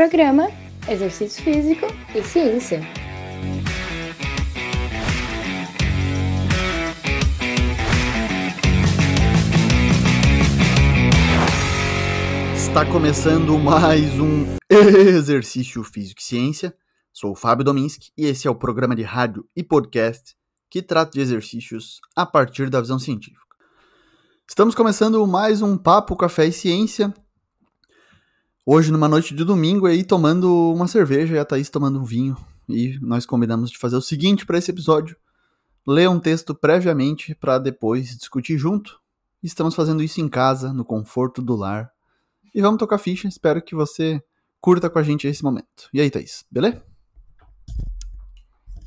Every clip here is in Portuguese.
Programa Exercício Físico e Ciência. Está começando mais um Exercício Físico e Ciência. Sou o Fábio Dominski e esse é o programa de rádio e podcast que trata de exercícios a partir da visão científica. Estamos começando mais um Papo Café e Ciência. Hoje, numa noite de domingo, aí tomando uma cerveja e a Thaís tomando um vinho. E nós combinamos de fazer o seguinte para esse episódio: ler um texto previamente para depois discutir junto. Estamos fazendo isso em casa, no conforto do lar. E vamos tocar ficha. Espero que você curta com a gente esse momento. E aí, Thaís, beleza?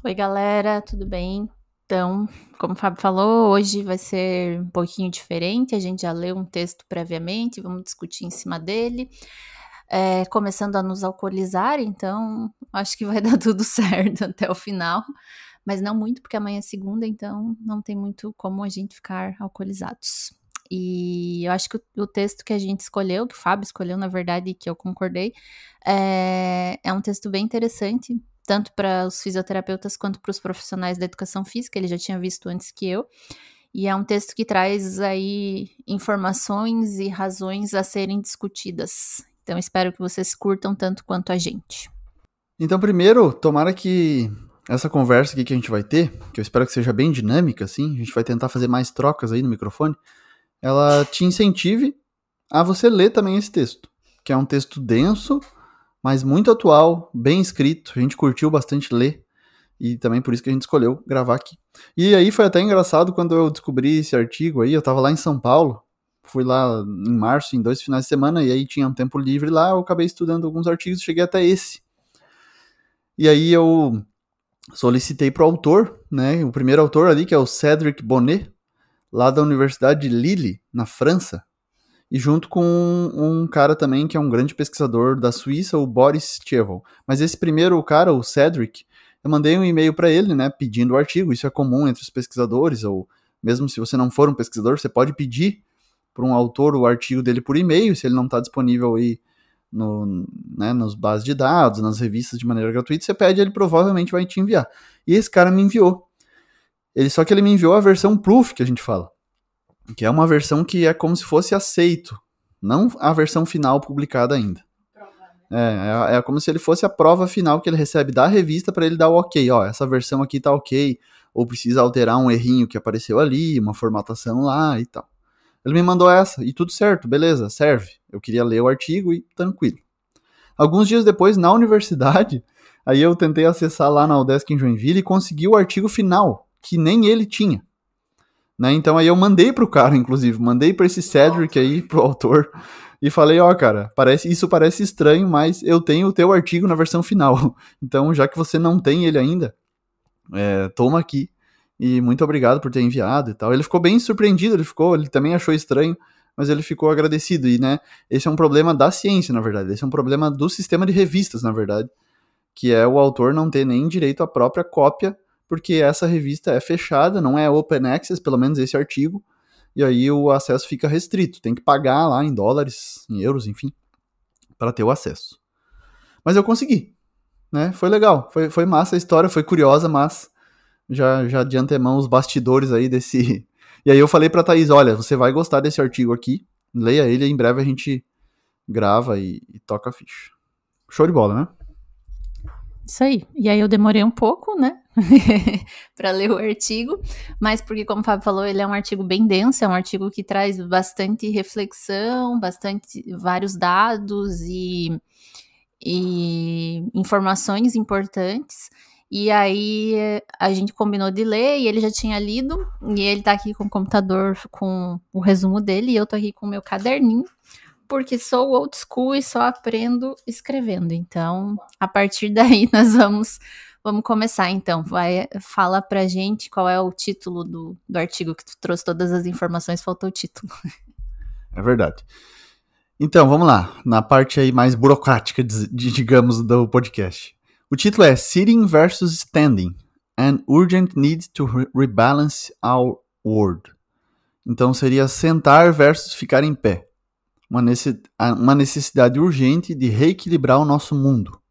Oi, galera, tudo bem? Então, como o Fábio falou, hoje vai ser um pouquinho diferente. A gente já leu um texto previamente, vamos discutir em cima dele. É, começando a nos alcoolizar, então acho que vai dar tudo certo até o final. Mas não muito, porque amanhã é segunda, então não tem muito como a gente ficar alcoolizados. E eu acho que o, o texto que a gente escolheu, que o Fábio escolheu, na verdade, que eu concordei, é, é um texto bem interessante, tanto para os fisioterapeutas quanto para os profissionais da educação física, ele já tinha visto antes que eu. E é um texto que traz aí informações e razões a serem discutidas. Então espero que vocês curtam tanto quanto a gente. Então, primeiro, tomara que essa conversa aqui que a gente vai ter, que eu espero que seja bem dinâmica, assim, a gente vai tentar fazer mais trocas aí no microfone, ela te incentive a você ler também esse texto, que é um texto denso, mas muito atual, bem escrito. A gente curtiu bastante ler e também por isso que a gente escolheu gravar aqui. E aí foi até engraçado quando eu descobri esse artigo aí, eu tava lá em São Paulo, fui lá em março, em dois finais de semana, e aí tinha um tempo livre lá, eu acabei estudando alguns artigos cheguei até esse. E aí eu solicitei pro autor, né, o primeiro autor ali, que é o Cédric Bonnet, lá da Universidade de Lille, na França, e junto com um, cara também que é um grande pesquisador da Suíça, o Boris Cheval. Mas esse primeiro cara, o Cedric, eu mandei um e-mail para ele, né, pedindo o artigo. Isso é comum entre os pesquisadores, ou mesmo se você não for um pesquisador, você pode pedir para um autor o artigo dele por e-mail, se ele não está disponível aí no, né, nos bases de dados, nas revistas de maneira gratuita, você pede, ele provavelmente vai te enviar. E esse cara me enviou. Ele só que ele me enviou a versão proof que a gente fala que é uma versão que é como se fosse aceito, não a versão final publicada ainda. É, é, é, como se ele fosse a prova final que ele recebe da revista para ele dar o ok, ó, essa versão aqui tá ok, ou precisa alterar um errinho que apareceu ali, uma formatação lá e tal. Ele me mandou essa, e tudo certo, beleza, serve. Eu queria ler o artigo e tranquilo. Alguns dias depois, na universidade, aí eu tentei acessar lá na Udesc em Joinville e consegui o artigo final, que nem ele tinha. Né? Então aí eu mandei pro cara, inclusive, mandei para esse Cedric aí, pro autor, e falei, ó, oh, cara, parece, isso parece estranho, mas eu tenho o teu artigo na versão final. Então, já que você não tem ele ainda, é, toma aqui. E muito obrigado por ter enviado e tal. Ele ficou bem surpreendido, ele ficou, ele também achou estranho, mas ele ficou agradecido. E, né, esse é um problema da ciência, na verdade. Esse é um problema do sistema de revistas, na verdade. Que é o autor não ter nem direito à própria cópia porque essa revista é fechada, não é open access, pelo menos esse artigo, e aí o acesso fica restrito, tem que pagar lá em dólares, em euros, enfim, para ter o acesso. Mas eu consegui, né? Foi legal, foi, foi massa a história, foi curiosa, mas já, já de antemão os bastidores aí desse. E aí eu falei pra Thaís: olha, você vai gostar desse artigo aqui, leia ele, em breve a gente grava e, e toca a ficha. Show de bola, né? Isso aí. E aí eu demorei um pouco, né? para ler o artigo, mas porque, como o Fábio falou, ele é um artigo bem denso, é um artigo que traz bastante reflexão, bastante vários dados e, e informações importantes. E aí a gente combinou de ler e ele já tinha lido, e ele tá aqui com o computador com o resumo dele, e eu tô aqui com o meu caderninho porque sou old school e só aprendo escrevendo. Então, a partir daí nós vamos vamos começar então. Vai fala pra gente qual é o título do, do artigo que tu trouxe todas as informações, faltou o título. É verdade. Então, vamos lá, na parte aí mais burocrática, digamos, do podcast. O título é Sitting versus Standing: An Urgent Need to Rebalance Our World. Então seria sentar versus ficar em pé uma necessidade urgente de reequilibrar o nosso mundo.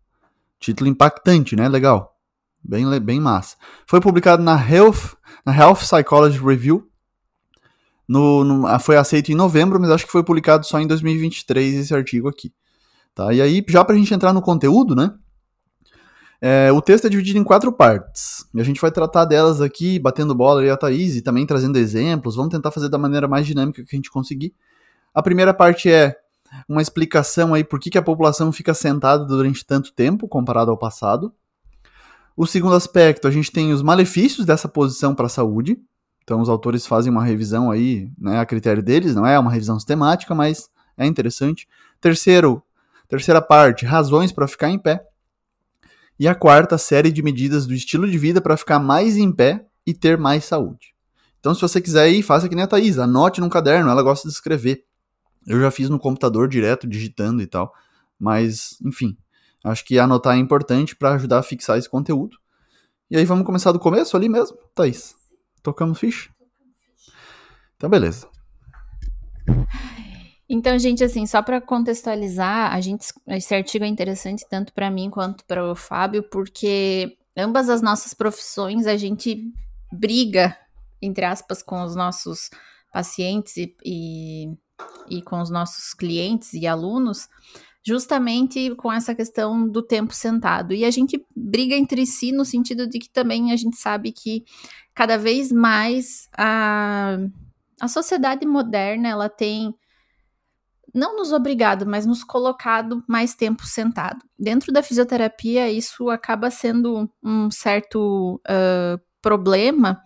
Título impactante, né? Legal. Bem, bem massa. Foi publicado na Health, na Health Psychology Review. No, no, ah, foi aceito em novembro, mas acho que foi publicado só em 2023 esse artigo aqui. Tá? E aí, já para a gente entrar no conteúdo, né? É, o texto é dividido em quatro partes. E a gente vai tratar delas aqui, batendo bola e a Thaís, e também trazendo exemplos. Vamos tentar fazer da maneira mais dinâmica que a gente conseguir. A primeira parte é uma explicação aí por que, que a população fica sentada durante tanto tempo comparado ao passado. O segundo aspecto, a gente tem os malefícios dessa posição para a saúde. Então, os autores fazem uma revisão aí, né, a critério deles, não é uma revisão sistemática, mas é interessante. Terceiro, terceira parte, razões para ficar em pé. E a quarta, série de medidas do estilo de vida para ficar mais em pé e ter mais saúde. Então, se você quiser ir, faça que nem a Thaís, anote num caderno, ela gosta de escrever. Eu já fiz no computador direto, digitando e tal. Mas, enfim, acho que anotar é importante para ajudar a fixar esse conteúdo. E aí vamos começar do começo ali mesmo, Thaís? Tocamos ficha? Então, beleza. Então, gente, assim, só para contextualizar, a gente, esse artigo é interessante tanto para mim quanto para o Fábio, porque ambas as nossas profissões a gente briga, entre aspas, com os nossos pacientes e, e e com os nossos clientes e alunos, justamente com essa questão do tempo sentado. E a gente briga entre si no sentido de que também a gente sabe que cada vez mais a, a sociedade moderna ela tem não nos obrigado, mas nos colocado mais tempo sentado. Dentro da fisioterapia, isso acaba sendo um certo uh, problema,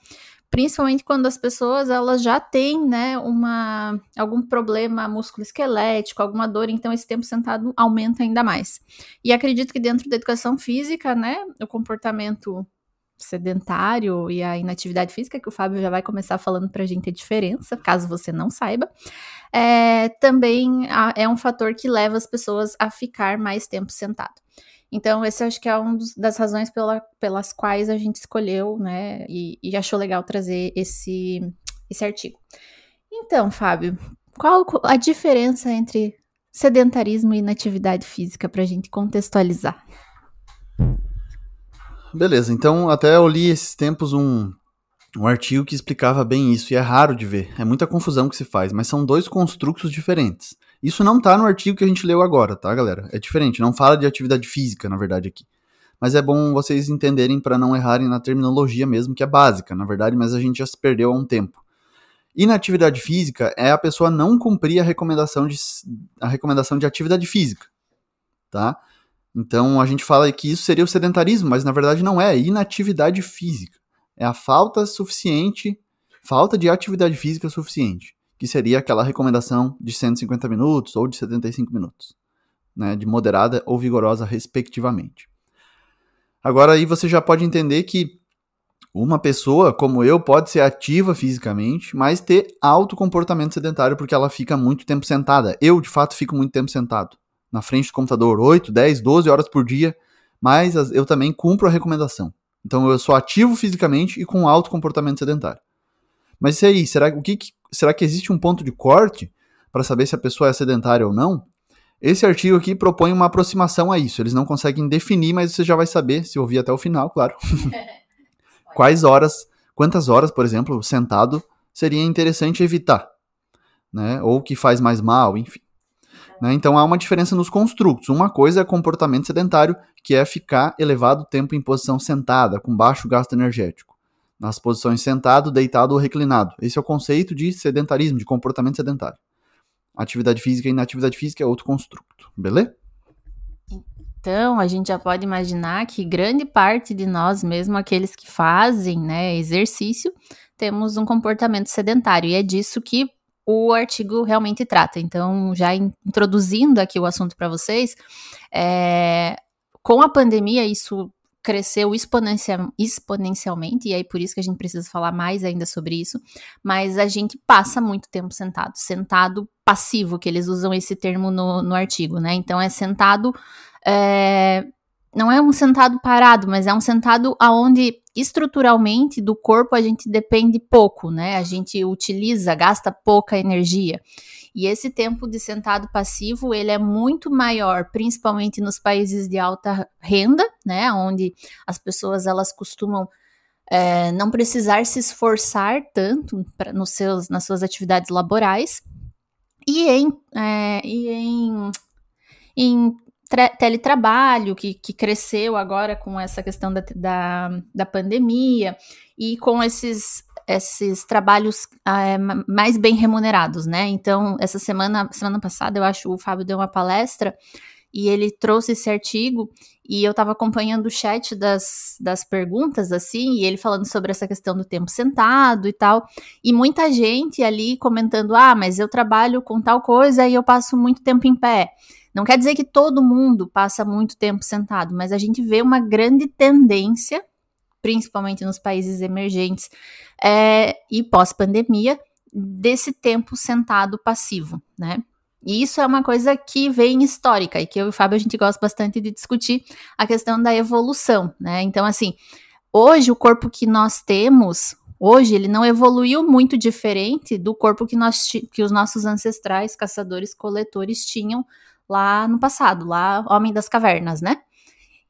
principalmente quando as pessoas elas já têm, né, uma algum problema musculoesquelético, alguma dor, então esse tempo sentado aumenta ainda mais. E acredito que dentro da educação física, né, o comportamento sedentário e a inatividade física, que o Fábio já vai começar falando para a gente a diferença, caso você não saiba, é, também é um fator que leva as pessoas a ficar mais tempo sentado. Então, esse acho que é uma das razões pela, pelas quais a gente escolheu, né, e, e, achou legal trazer esse, esse artigo. Então, Fábio, qual a diferença entre sedentarismo e inatividade física para a gente contextualizar? Beleza, então até eu li esses tempos um, um artigo que explicava bem isso, e é raro de ver, é muita confusão que se faz, mas são dois construtos diferentes. Isso não tá no artigo que a gente leu agora, tá, galera? É diferente, não fala de atividade física, na verdade, aqui. Mas é bom vocês entenderem para não errarem na terminologia mesmo, que é básica, na verdade, mas a gente já se perdeu há um tempo. Inatividade física é a pessoa não cumprir a recomendação de, a recomendação de atividade física, tá? Então a gente fala que isso seria o sedentarismo, mas na verdade não é, é inatividade física. É a falta suficiente, falta de atividade física suficiente que seria aquela recomendação de 150 minutos ou de 75 minutos, né, de moderada ou vigorosa, respectivamente. Agora aí você já pode entender que uma pessoa como eu pode ser ativa fisicamente, mas ter alto comportamento sedentário porque ela fica muito tempo sentada. Eu, de fato, fico muito tempo sentado na frente do computador, 8, 10, 12 horas por dia, mas eu também cumpro a recomendação. Então eu sou ativo fisicamente e com alto comportamento sedentário. Mas e aí, será, o que, será que existe um ponto de corte para saber se a pessoa é sedentária ou não? Esse artigo aqui propõe uma aproximação a isso. Eles não conseguem definir, mas você já vai saber, se ouvir até o final, claro. Quais horas, quantas horas, por exemplo, sentado seria interessante evitar, né? Ou que faz mais mal, enfim. Né? Então há uma diferença nos construtos. Uma coisa é comportamento sedentário, que é ficar elevado tempo em posição sentada, com baixo gasto energético nas posições sentado, deitado ou reclinado. Esse é o conceito de sedentarismo, de comportamento sedentário. Atividade física e inatividade física é outro construto, beleza? Então, a gente já pode imaginar que grande parte de nós, mesmo aqueles que fazem né, exercício, temos um comportamento sedentário. E é disso que o artigo realmente trata. Então, já introduzindo aqui o assunto para vocês, é, com a pandemia, isso cresceu exponencial, exponencialmente, e aí por isso que a gente precisa falar mais ainda sobre isso, mas a gente passa muito tempo sentado, sentado passivo, que eles usam esse termo no, no artigo, né? Então é sentado, é, não é um sentado parado, mas é um sentado aonde estruturalmente do corpo a gente depende pouco, né? A gente utiliza, gasta pouca energia. E esse tempo de sentado passivo, ele é muito maior, principalmente nos países de alta renda, né, onde as pessoas elas costumam é, não precisar se esforçar tanto pra, nos seus, nas suas atividades laborais e em, é, e em, em teletrabalho, que, que cresceu agora com essa questão da, da, da pandemia, e com esses, esses trabalhos é, mais bem remunerados, né? Então, essa semana, semana passada, eu acho, o Fábio deu uma palestra e ele trouxe esse artigo e eu estava acompanhando o chat das, das perguntas, assim, e ele falando sobre essa questão do tempo sentado e tal, e muita gente ali comentando, ah, mas eu trabalho com tal coisa e eu passo muito tempo em pé. Não quer dizer que todo mundo passa muito tempo sentado, mas a gente vê uma grande tendência, principalmente nos países emergentes é, e pós-pandemia, desse tempo sentado passivo, né? E isso é uma coisa que vem histórica e que eu e o Fábio a gente gosta bastante de discutir a questão da evolução, né? Então, assim, hoje o corpo que nós temos, hoje ele não evoluiu muito diferente do corpo que, nós, que os nossos ancestrais, caçadores, coletores tinham lá no passado, lá Homem das Cavernas, né?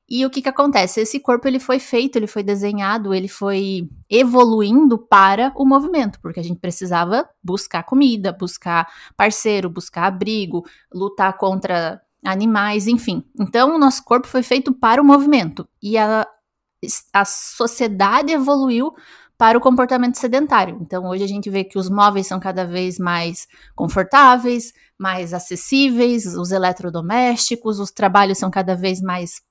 E o que que acontece? Esse corpo ele foi feito, ele foi desenhado, ele foi evoluindo para o movimento, porque a gente precisava buscar comida, buscar parceiro, buscar abrigo, lutar contra animais, enfim. Então o nosso corpo foi feito para o movimento e a, a sociedade evoluiu para o comportamento sedentário. Então, hoje a gente vê que os móveis são cada vez mais confortáveis, mais acessíveis, os eletrodomésticos, os trabalhos são cada vez mais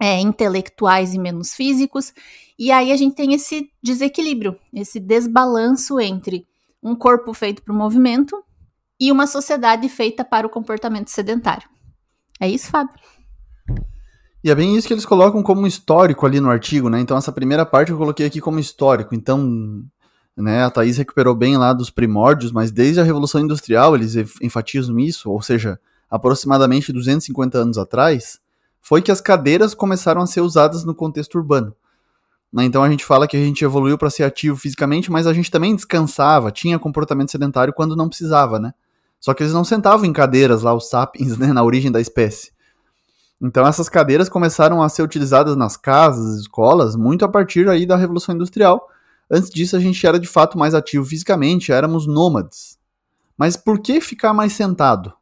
é, intelectuais e menos físicos. E aí a gente tem esse desequilíbrio, esse desbalanço entre um corpo feito para o movimento e uma sociedade feita para o comportamento sedentário. É isso, Fábio? E é bem isso que eles colocam como histórico ali no artigo, né? Então essa primeira parte eu coloquei aqui como histórico. Então, né, a Thaís recuperou bem lá dos primórdios, mas desde a Revolução Industrial eles enfatizam isso, ou seja, aproximadamente 250 anos atrás, foi que as cadeiras começaram a ser usadas no contexto urbano. Né? Então a gente fala que a gente evoluiu para ser ativo fisicamente, mas a gente também descansava, tinha comportamento sedentário quando não precisava, né? Só que eles não sentavam em cadeiras lá, os sapiens, né, na origem da espécie. Então essas cadeiras começaram a ser utilizadas nas casas, escolas, muito a partir aí da Revolução Industrial. Antes disso a gente era de fato mais ativo fisicamente, éramos nômades. Mas por que ficar mais sentado?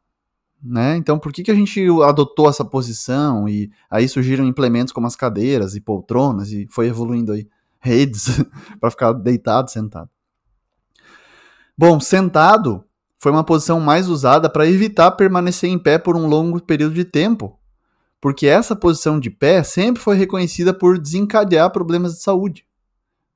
né? Então, por que, que a gente adotou essa posição e aí surgiram implementos como as cadeiras e poltronas e foi evoluindo aí redes para ficar deitado, sentado. Bom, sentado foi uma posição mais usada para evitar permanecer em pé por um longo período de tempo, porque essa posição de pé sempre foi reconhecida por desencadear problemas de saúde.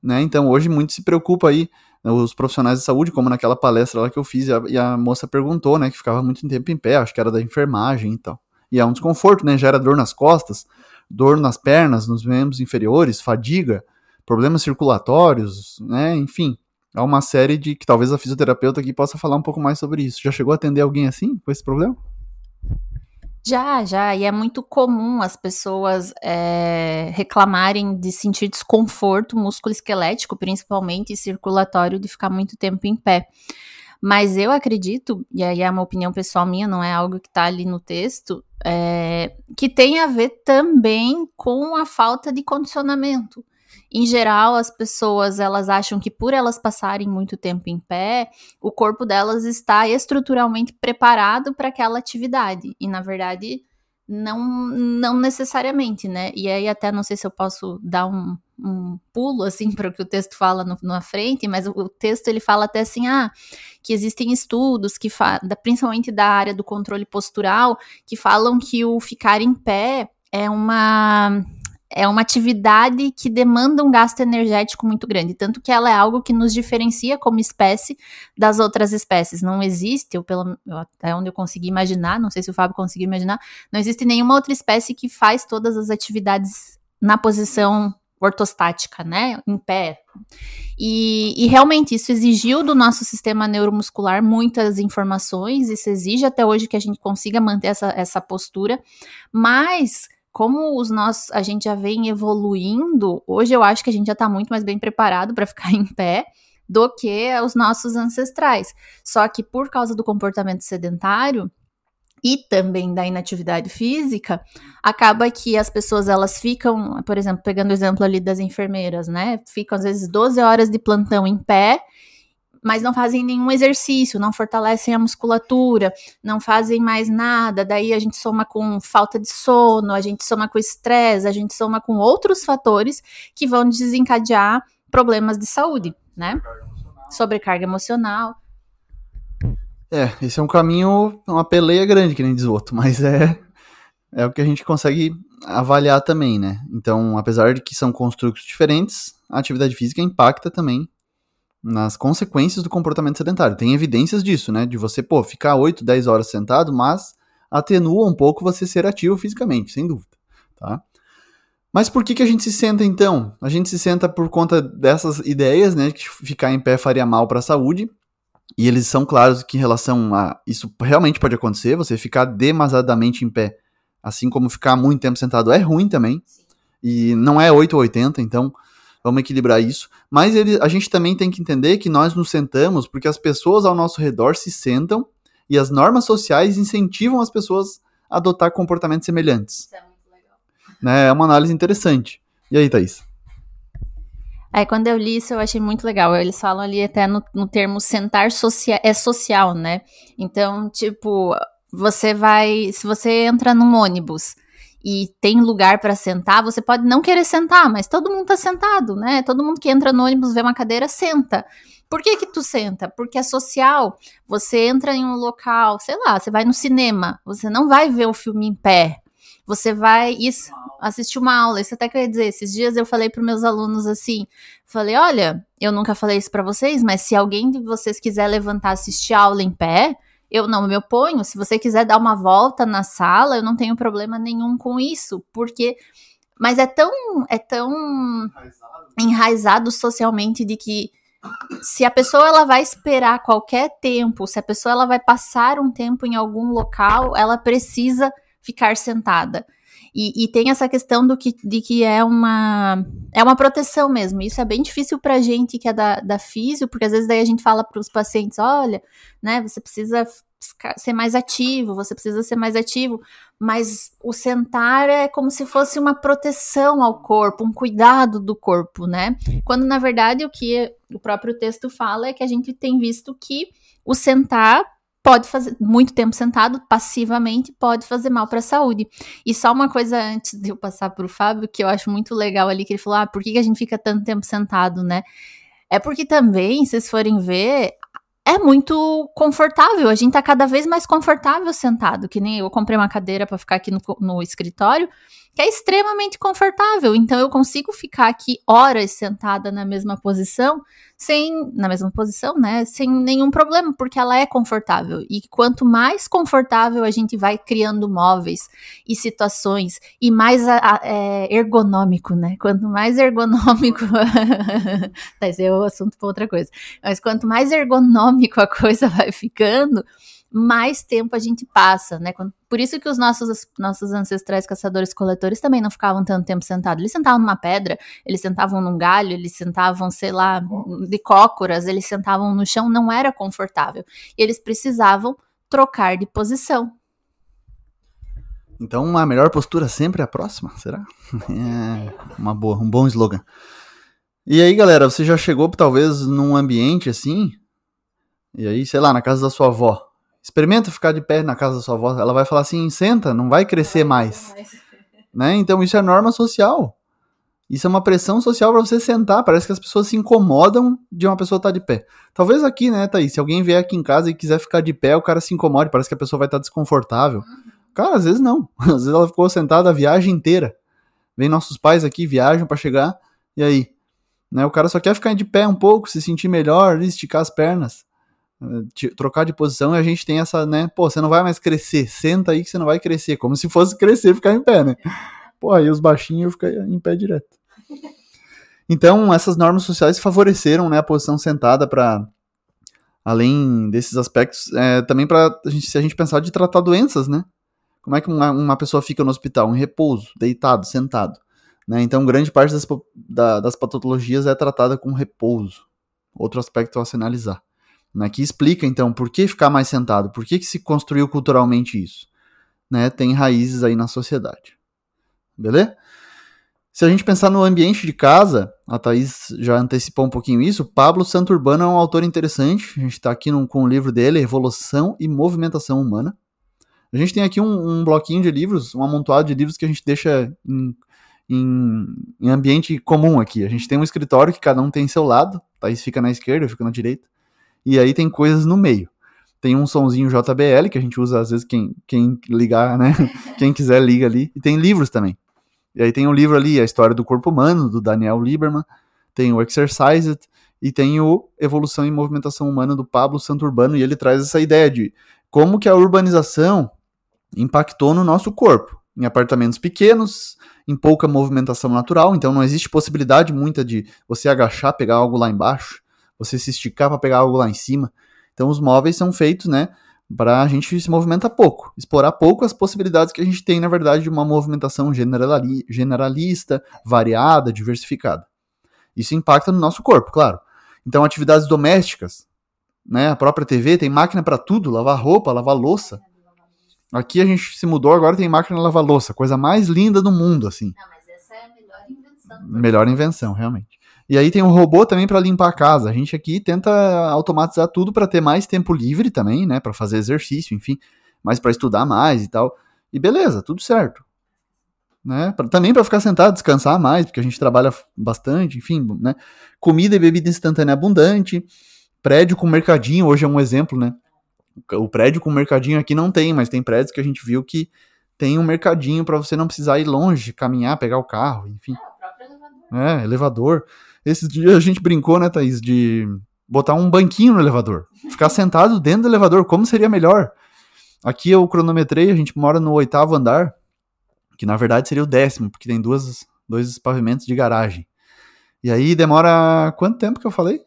Né? Então, hoje muito se preocupa aí os profissionais de saúde, como naquela palestra lá que eu fiz, e a, e a, moça perguntou, né, que ficava muito tempo em pé, acho que era da enfermagem e tal. E é um desconforto, né, gera dor nas costas, dor nas pernas, nos membros inferiores, fadiga, problemas circulatórios, né, enfim. Há uma série de que talvez a fisioterapeuta aqui possa falar um pouco mais sobre isso. Já chegou a atender alguém assim, com esse problema? Já, já, e é muito comum as pessoas é, reclamarem de sentir desconforto músculo-esquelético, principalmente circulatório, de ficar muito tempo em pé. Mas eu acredito, e aí é uma opinião pessoal minha, não é algo que está ali no texto, é, que tem a ver também com a falta de condicionamento. Em geral, as pessoas elas acham que por elas passarem muito tempo em pé, o corpo delas está estruturalmente preparado para aquela atividade. E na verdade, não, não necessariamente, né? E aí até não sei se eu posso dar um, um pulo assim para o que o texto fala no, na frente, mas o, o, texto ele fala até assim, ah, que existem estudos que da, principalmente da área do controle postural que falam que o ficar em pé é uma é uma atividade que demanda um gasto energético muito grande, tanto que ela é algo que nos diferencia como espécie das outras espécies. Não existe, pelo até onde eu consegui imaginar, não sei se o Fábio conseguiu imaginar, não existe nenhuma outra espécie que faz todas as atividades na posição ortostática, né, em pé. E, e, realmente isso exigiu do nosso sistema neuromuscular muitas informações, isso exige até hoje que a gente consiga manter essa, essa postura, mas como os nossos, a gente já vem evoluindo, hoje eu acho que a gente já está muito mais bem preparado para ficar em pé, do que os nossos ancestrais. Só que por causa do comportamento sedentário, e também da inatividade física, acaba que as pessoas elas ficam, por exemplo, pegando o exemplo ali das enfermeiras, né? Ficam às vezes 12 horas de plantão em pé mas não fazem nenhum exercício, não fortalecem a musculatura, não fazem mais nada. Daí a gente soma com falta de sono, a gente soma com estresse, a gente soma com outros fatores que vão desencadear problemas de saúde, né? Sobrecarga emocional. É, esse é um caminho, uma peleia grande, que nem diz o outro, mas é, é o que a gente consegue avaliar também, né? Então, apesar de que são construtos diferentes, a atividade física impacta também nas consequências do comportamento sedentário. Tem evidências disso, né? De você, pô, ficar 8, 10 horas sentado, mas atenua um pouco você ser ativo fisicamente, sem dúvida, tá? Mas por que, que a gente se senta então? A gente se senta por conta dessas ideias, né? Que ficar em pé faria mal para a saúde. E eles são claros que em relação a isso realmente pode acontecer, você ficar demasiadamente em pé, assim como ficar muito tempo sentado é ruim também. E não é 8 ou 80, então vamos equilibrar isso. Mas ele, a gente também tem que entender que nós nos sentamos porque as pessoas ao nosso redor se sentam e as normas sociais incentivam as pessoas a adotar comportamentos semelhantes. Isso é muito legal. Né, é uma análise interessante. E aí, Thaís? É, quando eu li isso, eu achei muito legal. Eles falam ali até no, no termo sentar socia é social, né? Então, tipo, você vai. Se você entra num ônibus e tem lugar para sentar, você pode não querer sentar, mas todo mundo tá sentado, né? Todo mundo que entra no ônibus vê uma cadeira senta. Por que que tu senta? Porque é social. Você entra em um local, sei lá, você vai no cinema, você não vai ver o filme em pé. Você vai isso, assistir uma aula. Isso até que eu ia dizer. Esses dias eu falei para meus alunos assim, falei, olha, eu nunca falei isso para vocês, mas se alguém de vocês quiser levantar assistir aula em pé, eu não me oponho. Se você quiser dar uma volta na sala, eu não tenho problema nenhum com isso, porque mas é tão é tão enraizado, enraizado socialmente de que se a pessoa ela vai esperar qualquer tempo, se a pessoa ela vai passar um tempo em algum local, ela precisa ficar sentada. E, e, tem essa questão do que, de que é uma, é uma proteção mesmo. Isso é bem difícil pra gente que é da, da físio, porque às vezes daí a gente fala para os pacientes, olha, né, você precisa ser mais ativo, você precisa ser mais ativo, mas o sentar é como se fosse uma proteção ao corpo, um cuidado do corpo, né? Quando na verdade o que o próprio texto fala é que a gente tem visto que o sentar pode fazer muito tempo sentado passivamente pode fazer mal para a saúde. E só uma coisa antes de eu passar para o Fábio que eu acho muito legal ali que ele falou: "Ah, por que, que a gente fica tanto tempo sentado, né?" É porque também, se vocês forem ver, é muito confortável. A gente tá cada vez mais confortável sentado. Que nem eu comprei uma cadeira para ficar aqui no, no escritório que é extremamente confortável. Então eu consigo ficar aqui horas sentada na mesma posição, sem na mesma posição, né, sem nenhum problema, porque ela é confortável. E quanto mais confortável a gente vai criando móveis e situações e mais a, a, é, ergonômico, né? Quanto mais ergonômico, mas é o assunto para outra coisa. Mas quanto mais ergonômico a coisa vai ficando, mais tempo a gente passa, né? Por isso que os nossos, nossos ancestrais caçadores-coletores também não ficavam tanto tempo sentados. Eles sentavam numa pedra, eles sentavam num galho, eles sentavam, sei lá, de cócoras, eles sentavam no chão, não era confortável. E eles precisavam trocar de posição. Então, a melhor postura sempre é a próxima, será? É uma boa, um bom slogan. E aí, galera, você já chegou talvez num ambiente assim? E aí, sei lá, na casa da sua avó, Experimenta ficar de pé na casa da sua avó. Ela vai falar assim: senta, não vai crescer mais. Né? Então isso é norma social. Isso é uma pressão social para você sentar. Parece que as pessoas se incomodam de uma pessoa estar tá de pé. Talvez aqui, né, Thaís? Se alguém vier aqui em casa e quiser ficar de pé, o cara se incomode. Parece que a pessoa vai estar tá desconfortável. Cara, às vezes não. Às vezes ela ficou sentada a viagem inteira. Vem nossos pais aqui, viajam para chegar. E aí? Né, o cara só quer ficar de pé um pouco, se sentir melhor, esticar as pernas trocar de posição e a gente tem essa, né? Pô, você não vai mais crescer, senta aí que você não vai crescer, como se fosse crescer ficar em pé, né? Pô, aí os baixinhos ficam em pé direto. Então, essas normas sociais favoreceram né, a posição sentada para, além desses aspectos, é, também para se a gente pensar de tratar doenças, né? Como é que uma, uma pessoa fica no hospital? Em repouso, deitado, sentado. Né? Então, grande parte das, da, das patologias é tratada com repouso. outro aspecto a se analisar. Né, que explica, então, por que ficar mais sentado, por que, que se construiu culturalmente isso. Né, tem raízes aí na sociedade. Beleza? Se a gente pensar no ambiente de casa, a Thaís já antecipou um pouquinho isso, Pablo Santurbano é um autor interessante, a gente está aqui num, com o livro dele, Evolução e Movimentação Humana. A gente tem aqui um, um, bloquinho de livros, um amontoado de livros que a gente deixa em, em, em, ambiente comum aqui. A gente tem um escritório que cada um tem seu lado, Thaís fica na esquerda, eu fico na direita, e aí tem coisas no meio. Tem um sonzinho JBL que a gente usa às vezes quem, quem ligar, né? quem quiser liga ali, e tem livros também. E aí tem um livro ali, A História do Corpo Humano, do Daniel Lieberman, tem o Exercise It, e tem o Evolução e Movimentação Humana, do Pablo Santurbano, e ele traz essa ideia de como que a urbanização impactou no nosso corpo, em apartamentos pequenos, em pouca movimentação natural, então não existe possibilidade muita de você agachar, pegar algo lá embaixo, você se esticar para pegar algo lá em cima. Então os móveis são feitos, né, para a gente se movimentar pouco, explorar pouco as possibilidades que a gente tem, na verdade, de uma movimentação generali generalista, variada, diversificada. Isso impacta no nosso corpo, claro. Então, atividades domésticas, né? A própria TV tem máquina para tudo, lavar roupa, lavar louça. Aqui a gente se mudou, agora tem máquina de lavar louça, coisa mais linda do mundo, assim. Não, mas essa é a melhor invenção. Melhor invenção, realmente. E aí tem um robô também para limpar a casa. A gente aqui tenta automatizar tudo para ter mais tempo livre também, né, para fazer exercício, enfim, mais para estudar mais e tal. E beleza, tudo certo. Né? Pra, também para ficar sentado, descansar mais, porque a gente trabalha bastante, enfim, né? Comida e bebida instantânea abundante, prédio com mercadinho, hoje é um exemplo, né? O prédio com mercadinho aqui não tem, mas tem prédios que a gente viu que tem um mercadinho para você não precisar ir longe, caminhar, pegar o carro, enfim. É, o próprio elevador. Esses dias a gente brincou, né, Thaís, de botar um banquinho no elevador. Ficar sentado dentro do elevador, como seria melhor? Aqui eu cronometrei, a gente mora no oitavo andar, que na verdade seria o décimo, porque tem duas, dois pavimentos de garagem. E aí demora quanto tempo que eu falei?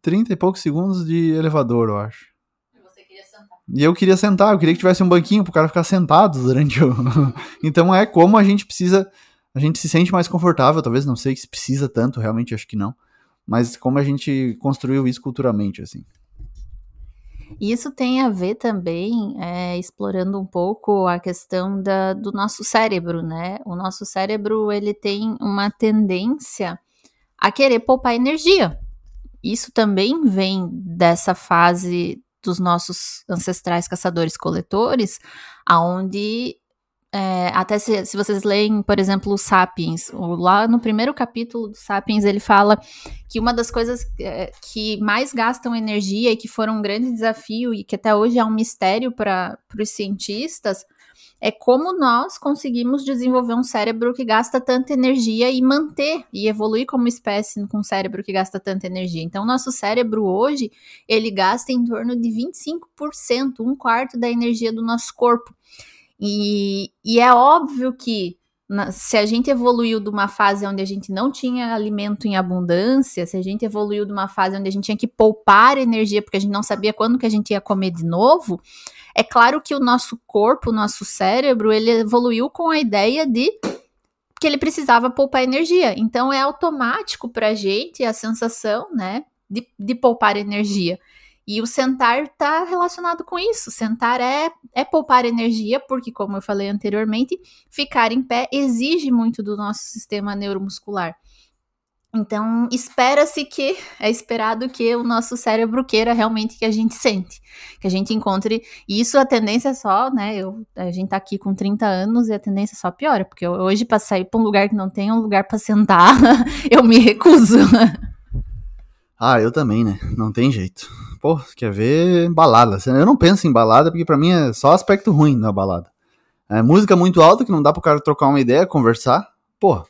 30 e poucos segundos de elevador, eu acho. E você queria sentar. E eu queria sentar, eu queria que tivesse um banquinho pro cara ficar sentado durante o. então é como a gente precisa a gente se sente mais confortável, talvez não sei se precisa tanto, realmente acho que não, mas como a gente construiu isso culturalmente, assim. Isso tem a ver também, é, explorando um pouco a questão da, do nosso cérebro, né? O nosso cérebro ele tem uma tendência a querer poupar energia. Isso também vem dessa fase dos nossos ancestrais caçadores-coletores, aonde é, até se, se, vocês leem, por exemplo, o Sapiens, lá no primeiro capítulo do Sapiens, ele fala que uma das coisas é, que mais gastam energia e que foram um grande desafio e que até hoje é um mistério para os cientistas é como nós conseguimos desenvolver um cérebro que gasta tanta energia e manter e evoluir como espécie com um cérebro que gasta tanta energia. Então, nosso cérebro hoje, ele gasta em torno de 25%, um quarto da energia do nosso corpo. E, e é óbvio que se a gente evoluiu de uma fase onde a gente não tinha alimento em abundância, se a gente evoluiu de uma fase onde a gente tinha que poupar energia porque a gente não sabia quando que a gente ia comer de novo, é claro que o nosso corpo, o nosso cérebro, ele evoluiu com a ideia de que ele precisava poupar energia. Então é automático para a gente a sensação, né, de, de poupar energia. E o sentar está relacionado com isso. Sentar é, é poupar energia, porque, como eu falei anteriormente, ficar em pé exige muito do nosso sistema neuromuscular. Então, espera-se que, é esperado que o nosso cérebro queira realmente que a gente sente, que a gente encontre. E isso a tendência é só, né? Eu, a gente tá aqui com 30 anos e a tendência só piora, porque hoje, para sair para um lugar que não tem um lugar para sentar, eu me recuso. Ah, eu também, né? Não tem jeito. Pô, quer ver balada. Eu não penso em balada porque para mim é só aspecto ruim da balada. É música muito alta que não dá pro cara trocar uma ideia, conversar. Pô,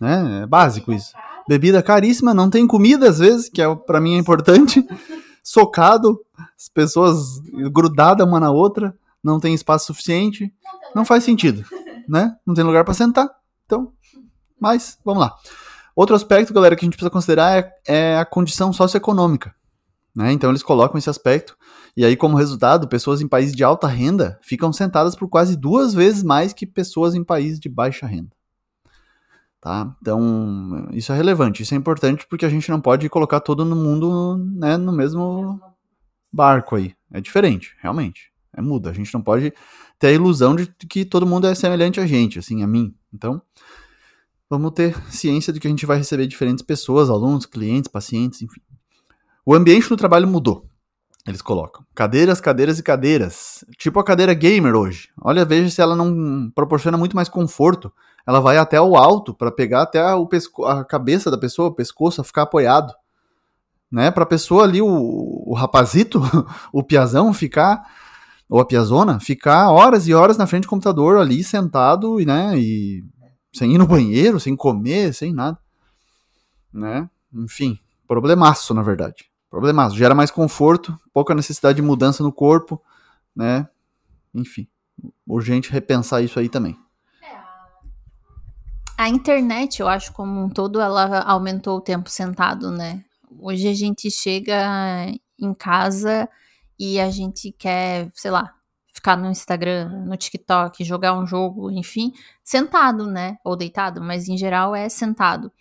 né? É básico isso. Bebida caríssima, não tem comida às vezes, que é para mim é importante. Socado, as pessoas grudadas uma na outra, não tem espaço suficiente. Não faz sentido, né? Não tem lugar para sentar. Então, mas vamos lá. Outro aspecto, galera, que a gente precisa considerar é, é a condição socioeconômica. Né? Então eles colocam esse aspecto. E aí, como resultado, pessoas em países de alta renda ficam sentadas por quase duas vezes mais que pessoas em países de baixa renda. tá? Então, isso é relevante, isso é importante porque a gente não pode colocar todo mundo né, no mesmo barco aí. É diferente, realmente. É muda. A gente não pode ter a ilusão de que todo mundo é semelhante a gente, assim, a mim. Então, vamos ter ciência de que a gente vai receber diferentes pessoas, alunos, clientes, pacientes, enfim. O ambiente no trabalho mudou. Eles colocam cadeiras, cadeiras e cadeiras. Tipo a cadeira gamer hoje. Olha, veja se ela não proporciona muito mais conforto. Ela vai até o alto para pegar até o pesco a cabeça da pessoa, o pescoço, ficar apoiado. Né? Para a pessoa ali, o, o rapazito, o piazão, ficar ou a piazona, ficar horas e horas na frente do computador ali, sentado, e, né, e sem ir no banheiro, sem comer, sem nada. Né? Enfim, problemaço, na verdade. Problemaço. Gera mais conforto, pouca necessidade de mudança no corpo, né? Enfim, urgente repensar isso aí também. A internet, eu acho, como um todo, ela aumentou o tempo sentado, né? Hoje a gente chega em casa e a gente quer, sei lá, ficar no Instagram, no TikTok, jogar um jogo, enfim, sentado, né? Ou deitado, mas em geral é sentado.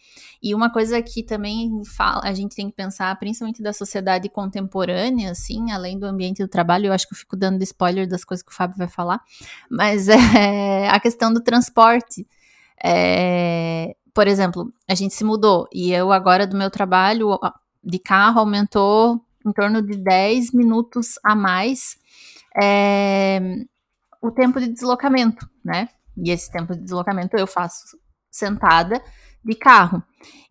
E uma coisa que também fala, a gente tem que pensar, principalmente da sociedade contemporânea, assim, além do ambiente do trabalho, eu acho que eu fico dando spoiler das coisas que o Fábio vai falar, mas é a questão do transporte. É, por exemplo, a gente se mudou e eu agora do meu trabalho de carro aumentou em torno de 10 minutos a mais é, o tempo de deslocamento, né? E esse tempo de deslocamento eu faço sentada de carro.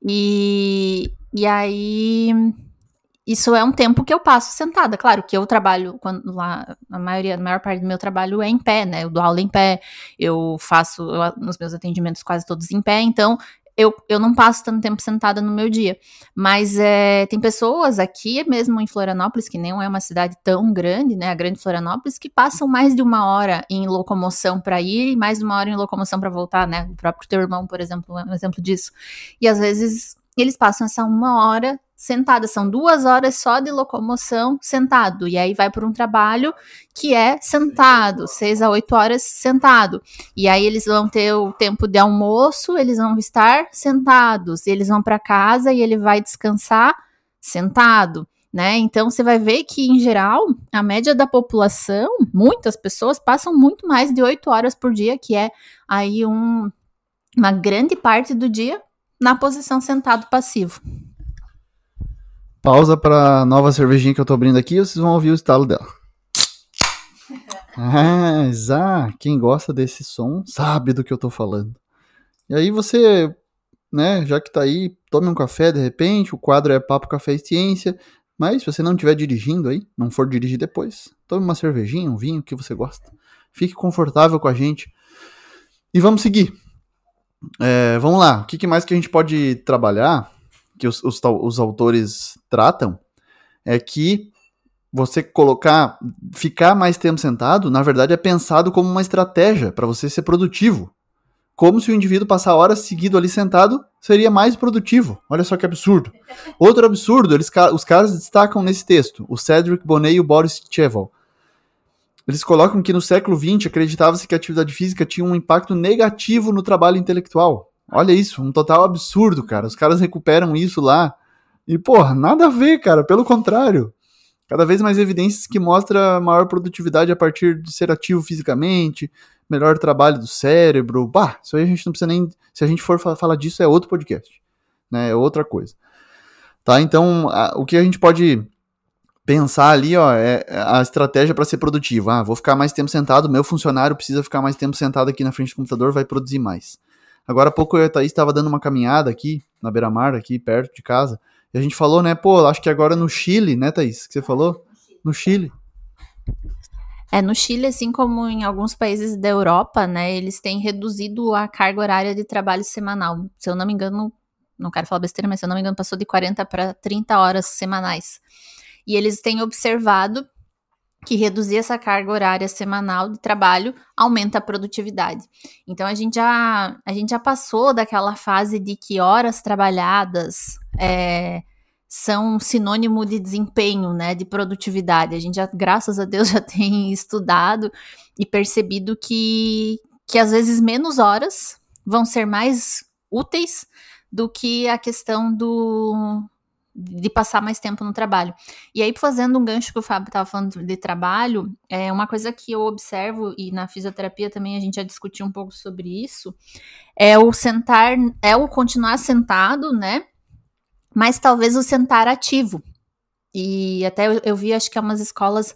E, e aí isso é um tempo que eu passo sentada. Claro que eu trabalho quando lá, a maioria, a maior parte do meu trabalho é em pé, né? Eu dou aula em pé, eu faço eu, nos meus atendimentos quase todos em pé, então eu, eu não passo tanto tempo sentada no meu dia. Mas é, tem pessoas aqui, mesmo em Florianópolis, que nem é uma cidade tão grande, né? A grande Florianópolis, que passam mais de uma hora em locomoção para ir e mais de uma hora em locomoção para voltar, né? O próprio teu irmão, por exemplo, é um exemplo disso. E às vezes eles passam essa uma hora sentada. São duas horas só de locomoção sentado. E aí vai para um trabalho que é sentado, seis a oito horas sentado. E aí eles vão ter o tempo de almoço, eles vão estar sentados. Eles vão para casa e ele vai descansar sentado. Né? Então você vai ver que, em geral, a média da população, muitas pessoas passam muito mais de oito horas por dia, que é aí um, uma grande parte do dia na posição sentado passivo. Pausa para nova cervejinha que eu tô abrindo aqui, vocês vão ouvir o estalo dela. Ah, exato. Quem gosta desse som sabe do que eu tô falando. E aí você, né, já que tá aí, tome um café de repente, o quadro é Papo Café e Ciência, mas se você não estiver dirigindo aí, não for dirigir depois, tome uma cervejinha, um vinho, o que você gosta. Fique confortável com a gente. E vamos seguir. É, vamos lá, o que mais que a gente pode trabalhar? Que os, os, os autores tratam é que você colocar, ficar mais tempo sentado, na verdade é pensado como uma estratégia para você ser produtivo. Como se o indivíduo passar horas seguido ali sentado seria mais produtivo. Olha só que absurdo. Outro absurdo, eles, os caras destacam nesse texto, o Cedric Bonnet e o Boris Cheval. Eles colocam que no século XX acreditava-se que a atividade física tinha um impacto negativo no trabalho intelectual. Olha isso, um total absurdo, cara. Os caras recuperam isso lá. E, porra, nada a ver, cara. Pelo contrário. Cada vez mais evidências que mostra maior produtividade a partir de ser ativo fisicamente, melhor trabalho do cérebro. Bah, isso aí a gente não precisa nem. Se a gente for falar disso, é outro podcast. Né? É outra coisa. Tá? Então, a, o que a gente pode pensar ali, ó, é, é a estratégia para ser produtivo. Ah, vou ficar mais tempo sentado, meu funcionário precisa ficar mais tempo sentado aqui na frente do computador, vai produzir mais. Agora há pouco eu e a Thaís estava dando uma caminhada aqui, na beira-mar, aqui perto de casa, e a gente falou, né, pô, acho que agora no Chile, né, Thaís, que você falou? No Chile. É, no Chile, assim como em alguns países da Europa, né, eles têm reduzido a carga horária de trabalho semanal. Se eu não me engano, não quero falar besteira, mas se eu não me engano, passou de 40 para 30 horas semanais. E eles têm observado que reduzir essa carga horária semanal de trabalho aumenta a produtividade. Então a gente já, a gente já passou daquela fase de que horas trabalhadas é, são sinônimo de desempenho, né, de produtividade. A gente já, graças a Deus, já tem estudado e percebido que, que às vezes menos horas vão ser mais úteis do que a questão do de passar mais tempo no trabalho. E aí, fazendo um gancho que o Fábio estava falando de trabalho, é uma coisa que eu observo, e na fisioterapia também a gente já discutiu um pouco sobre isso, é o sentar, é o continuar sentado, né? Mas talvez o sentar ativo. E até eu, eu vi, acho que é umas escolas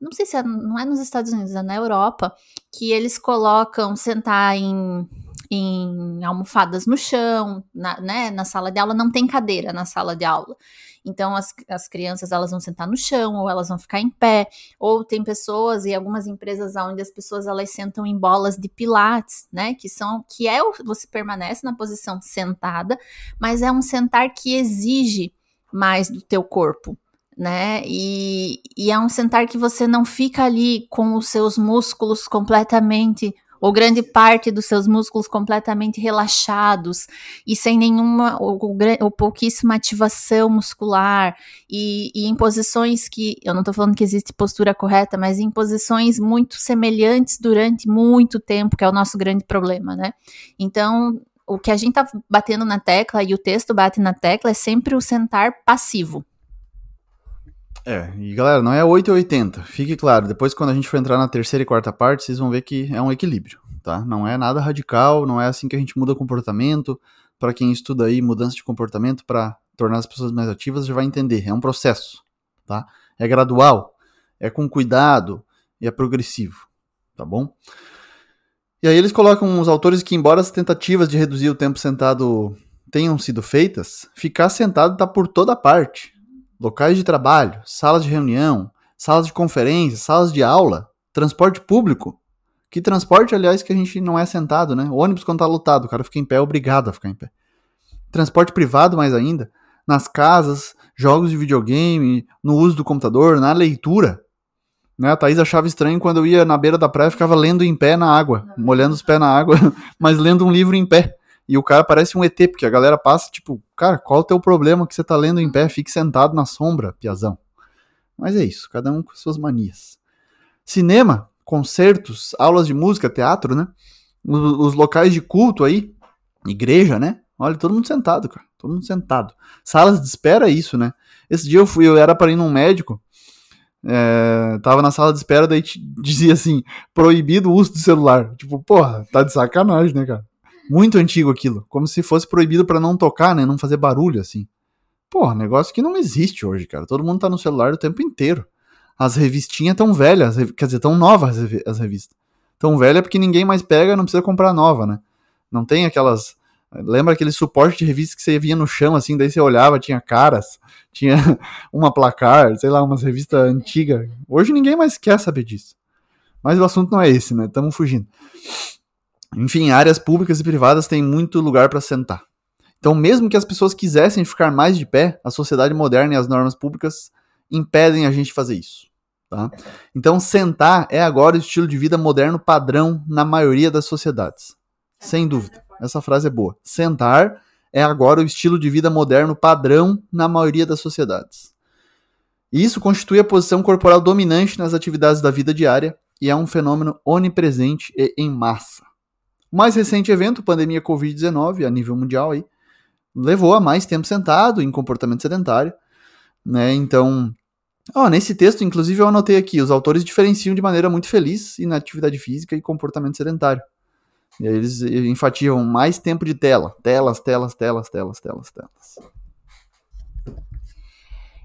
não sei se é, não é nos Estados Unidos, é na Europa, que eles colocam sentar em, em almofadas no chão, na, né, na sala de aula, não tem cadeira na sala de aula. Então as, as crianças elas vão sentar no chão ou elas vão ficar em pé, ou tem pessoas e algumas empresas onde as pessoas elas sentam em bolas de pilates, né, que são que é você permanece na posição sentada, mas é um sentar que exige mais do teu corpo né? E, e é um sentar que você não fica ali com os seus músculos completamente ou grande parte dos seus músculos completamente relaxados e sem nenhuma ou, ou pouquíssima ativação muscular e, e, em posições que eu não estou falando que existe postura correta, mas em posições muito semelhantes durante muito tempo, que é o nosso grande problema, né? Então o que a gente está batendo na tecla e o texto bate na tecla é sempre o sentar passivo. É, e galera, não é 8 ou 80. Fique claro, depois quando a gente for entrar na terceira e quarta parte, vocês vão ver que é um equilíbrio, tá? Não é nada radical, não é assim que a gente muda comportamento. Para quem estuda aí mudança de comportamento para tornar as pessoas mais ativas, já vai entender. É um processo, tá? É gradual, é com cuidado e é progressivo, tá bom? E aí eles colocam os autores que, embora as tentativas de reduzir o tempo sentado tenham sido feitas, ficar sentado está por toda parte locais de trabalho, salas de reunião, salas de conferência, salas de aula, transporte público. Que transporte, aliás, que a gente não é sentado, né? O ônibus quando tá lotado, o cara fica em pé, é obrigado a ficar em pé. Transporte privado, mais ainda, nas casas, jogos de videogame, no uso do computador, na leitura. Né? A Thaís achava estranho quando eu ia na beira da praia ficava lendo em pé na água, molhando os pés na água, mas lendo um livro em pé. E o cara parece um ET, porque a galera passa, tipo, cara, qual o teu problema que você tá lendo em pé? Fique sentado na sombra, piazão. Mas é isso, cada um com suas manias. Cinema, concertos, aulas de música, teatro, né? Os, os locais de culto aí, igreja, né? Olha, todo mundo sentado, cara. Todo mundo sentado. Salas de espera é isso, né? Esse dia eu fui, eu era para ir num médico, é, tava na sala de espera, daí dizia assim, proibido o uso do celular. Tipo, porra, tá de sacanagem, né, cara? Muito antigo aquilo. Como se fosse proibido para não tocar, né? Não fazer barulho, assim. Porra, negócio que não existe hoje, cara. Todo mundo tá no celular o tempo inteiro. As revistinhas tão velhas, quer dizer, tão novas as revistas. Tão velha porque ninguém mais pega, não precisa comprar nova, né? Não tem aquelas. Lembra aquele suporte de revista que você via no chão, assim, daí você olhava, tinha caras, tinha uma placar, sei lá, umas revistas antigas. Hoje ninguém mais quer saber disso. Mas o assunto não é esse, né? Estamos fugindo. Enfim, áreas públicas e privadas têm muito lugar para sentar. Então, mesmo que as pessoas quisessem ficar mais de pé, a sociedade moderna e as normas públicas impedem a gente fazer isso. Tá? Então, sentar é agora o estilo de vida moderno padrão na maioria das sociedades. Sem dúvida. Essa frase é boa. Sentar é agora o estilo de vida moderno padrão na maioria das sociedades. Isso constitui a posição corporal dominante nas atividades da vida diária e é um fenômeno onipresente e em massa. Mais recente evento, pandemia Covid-19, a nível mundial, aí, levou a mais tempo sentado em comportamento sedentário. Né? Então, ó, nesse texto, inclusive, eu anotei aqui: os autores diferenciam de maneira muito feliz inatividade física e comportamento sedentário. E aí eles enfatizam mais tempo de tela. Telas, telas, telas, telas, telas, telas.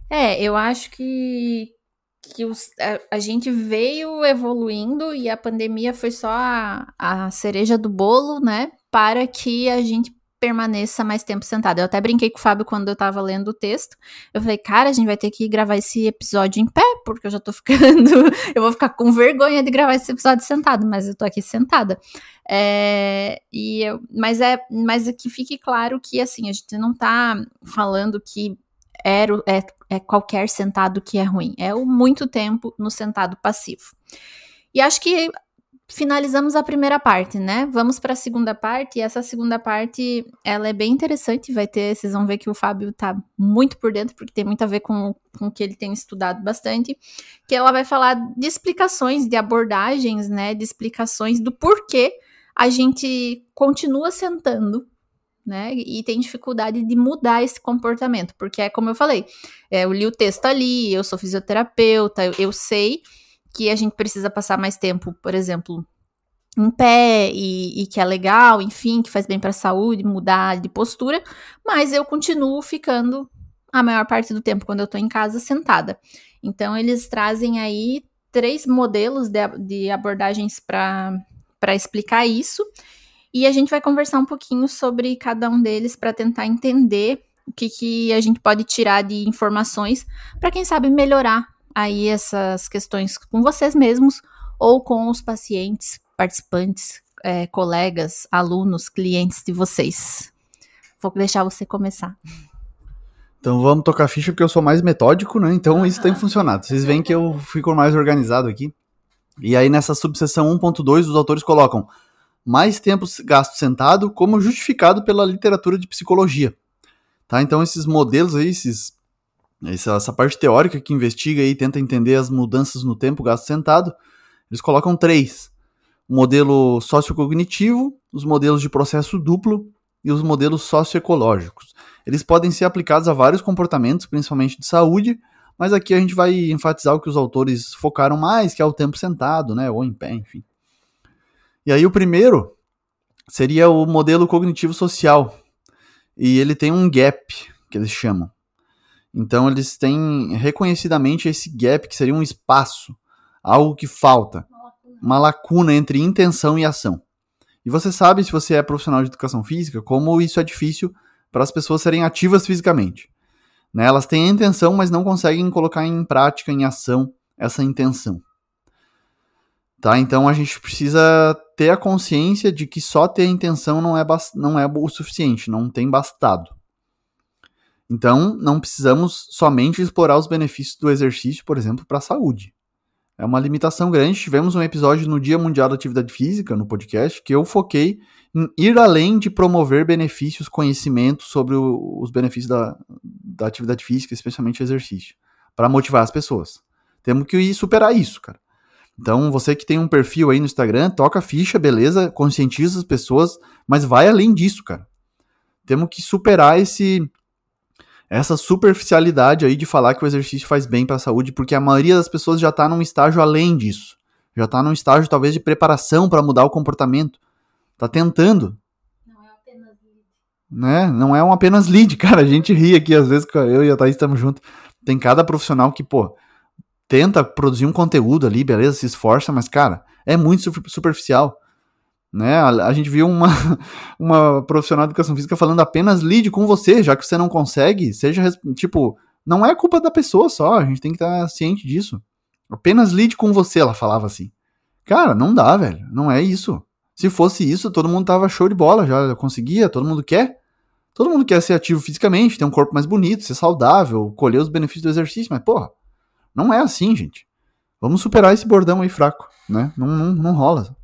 É, eu acho que, que os, a, a, gente veio evoluindo e a pandemia foi só a, a cereja do bolo, né? Para que a gente permaneça mais tempo sentado. Eu até brinquei com o Fábio quando eu tava lendo o texto. Eu falei, cara, a gente vai ter que gravar esse episódio em pé, porque eu já tô ficando. eu vou ficar com vergonha de gravar esse episódio sentado, mas eu tô aqui sentada. É, e eu, mas é, mas é que fique claro que assim, a gente não tá falando que era, é, é qualquer sentado que é ruim. É o muito tempo no sentado passivo. E acho que finalizamos a primeira parte, né? Vamos para a segunda parte. E essa segunda parte, ela é bem interessante. Vai ter, vocês vão ver que o Fábio tá muito por dentro, porque tem muito a ver com, com o que ele tem estudado bastante. Que ela vai falar de explicações, de abordagens, né? De explicações do porquê a gente continua sentando né? E tem dificuldade de mudar esse comportamento, porque é como eu falei, é, eu li o texto ali, eu sou fisioterapeuta, eu, eu sei que a gente precisa passar mais tempo, por exemplo, em pé e, e, que é legal, enfim, que faz bem para a saúde, mudar de postura, mas eu continuo ficando a maior parte do tempo quando eu estou em casa sentada. Então eles trazem aí três modelos de, de abordagens para explicar isso e a gente vai conversar um pouquinho sobre cada um deles para tentar entender o que, que a gente pode tirar de informações para quem sabe melhorar aí essas questões com vocês mesmos ou com os pacientes, participantes, é, colegas, alunos, clientes de vocês. Vou deixar você começar. Então vamos tocar ficha porque eu sou mais metódico, né? Então isso tem funcionado. Vocês veem que eu fico mais organizado aqui. E aí nessa subseção 1.2 os autores colocam mais tempo gasto sentado como justificado pela literatura de psicologia. Tá? Então esses modelos aí, esses, essa, essa parte teórica que investiga e tenta entender as mudanças no tempo gasto sentado, eles colocam três. O modelo sociocognitivo, os modelos de processo duplo e os modelos socioecológicos. Eles podem ser aplicados a vários comportamentos, principalmente de saúde, mas aqui a gente vai enfatizar o que os autores focaram mais, que é o tempo sentado, né, ou em pé, enfim. E aí o primeiro seria o modelo cognitivo social. E ele tem um gap, que eles chamam. Então eles têm reconhecidamente esse gap, que seria um espaço, algo que falta, uma lacuna entre intenção e ação. E você sabe, se você é profissional de educação física, como isso é difícil para as pessoas serem ativas fisicamente. Né? Elas têm a intenção, mas não conseguem colocar em prática, em ação, essa intenção. Tá? Então a gente precisa ter a consciência de que só ter a intenção não é, não é o suficiente, não tem bastado. Então, não precisamos somente explorar os benefícios do exercício, por exemplo, para a saúde. É uma limitação grande. Tivemos um episódio no Dia Mundial da Atividade Física, no podcast, que eu foquei em ir além de promover benefícios, conhecimento sobre o, os benefícios da, da atividade física, especialmente o exercício, para motivar as pessoas. Temos que superar isso, cara. Então, você que tem um perfil aí no Instagram, toca ficha, beleza, conscientiza as pessoas, mas vai além disso, cara. Temos que superar esse essa superficialidade aí de falar que o exercício faz bem para a saúde, porque a maioria das pessoas já está num estágio além disso. Já está num estágio talvez de preparação para mudar o comportamento. Tá tentando. Não é apenas lead. Né? Não é um apenas lead, cara. A gente ri aqui às vezes, eu e a Thaís estamos juntos. Tem cada profissional que, pô, tenta produzir um conteúdo ali, beleza, se esforça, mas, cara, é muito superficial. Né? A, a, gente viu uma, uma profissional de educação física falando apenas lide com você, já que você não consegue, seja, tipo, não é culpa da pessoa só, a gente tem que estar ciente disso. Apenas lide com você, ela falava assim. Cara, não dá, velho, não é isso. Se fosse isso, todo mundo tava show de bola, já conseguia, todo mundo quer. Todo mundo quer ser ativo fisicamente, ter um corpo mais bonito, ser saudável, colher os benefícios do exercício, mas porra, não é assim, gente. Vamos superar esse bordão aí fraco, né? Não, não, não rola.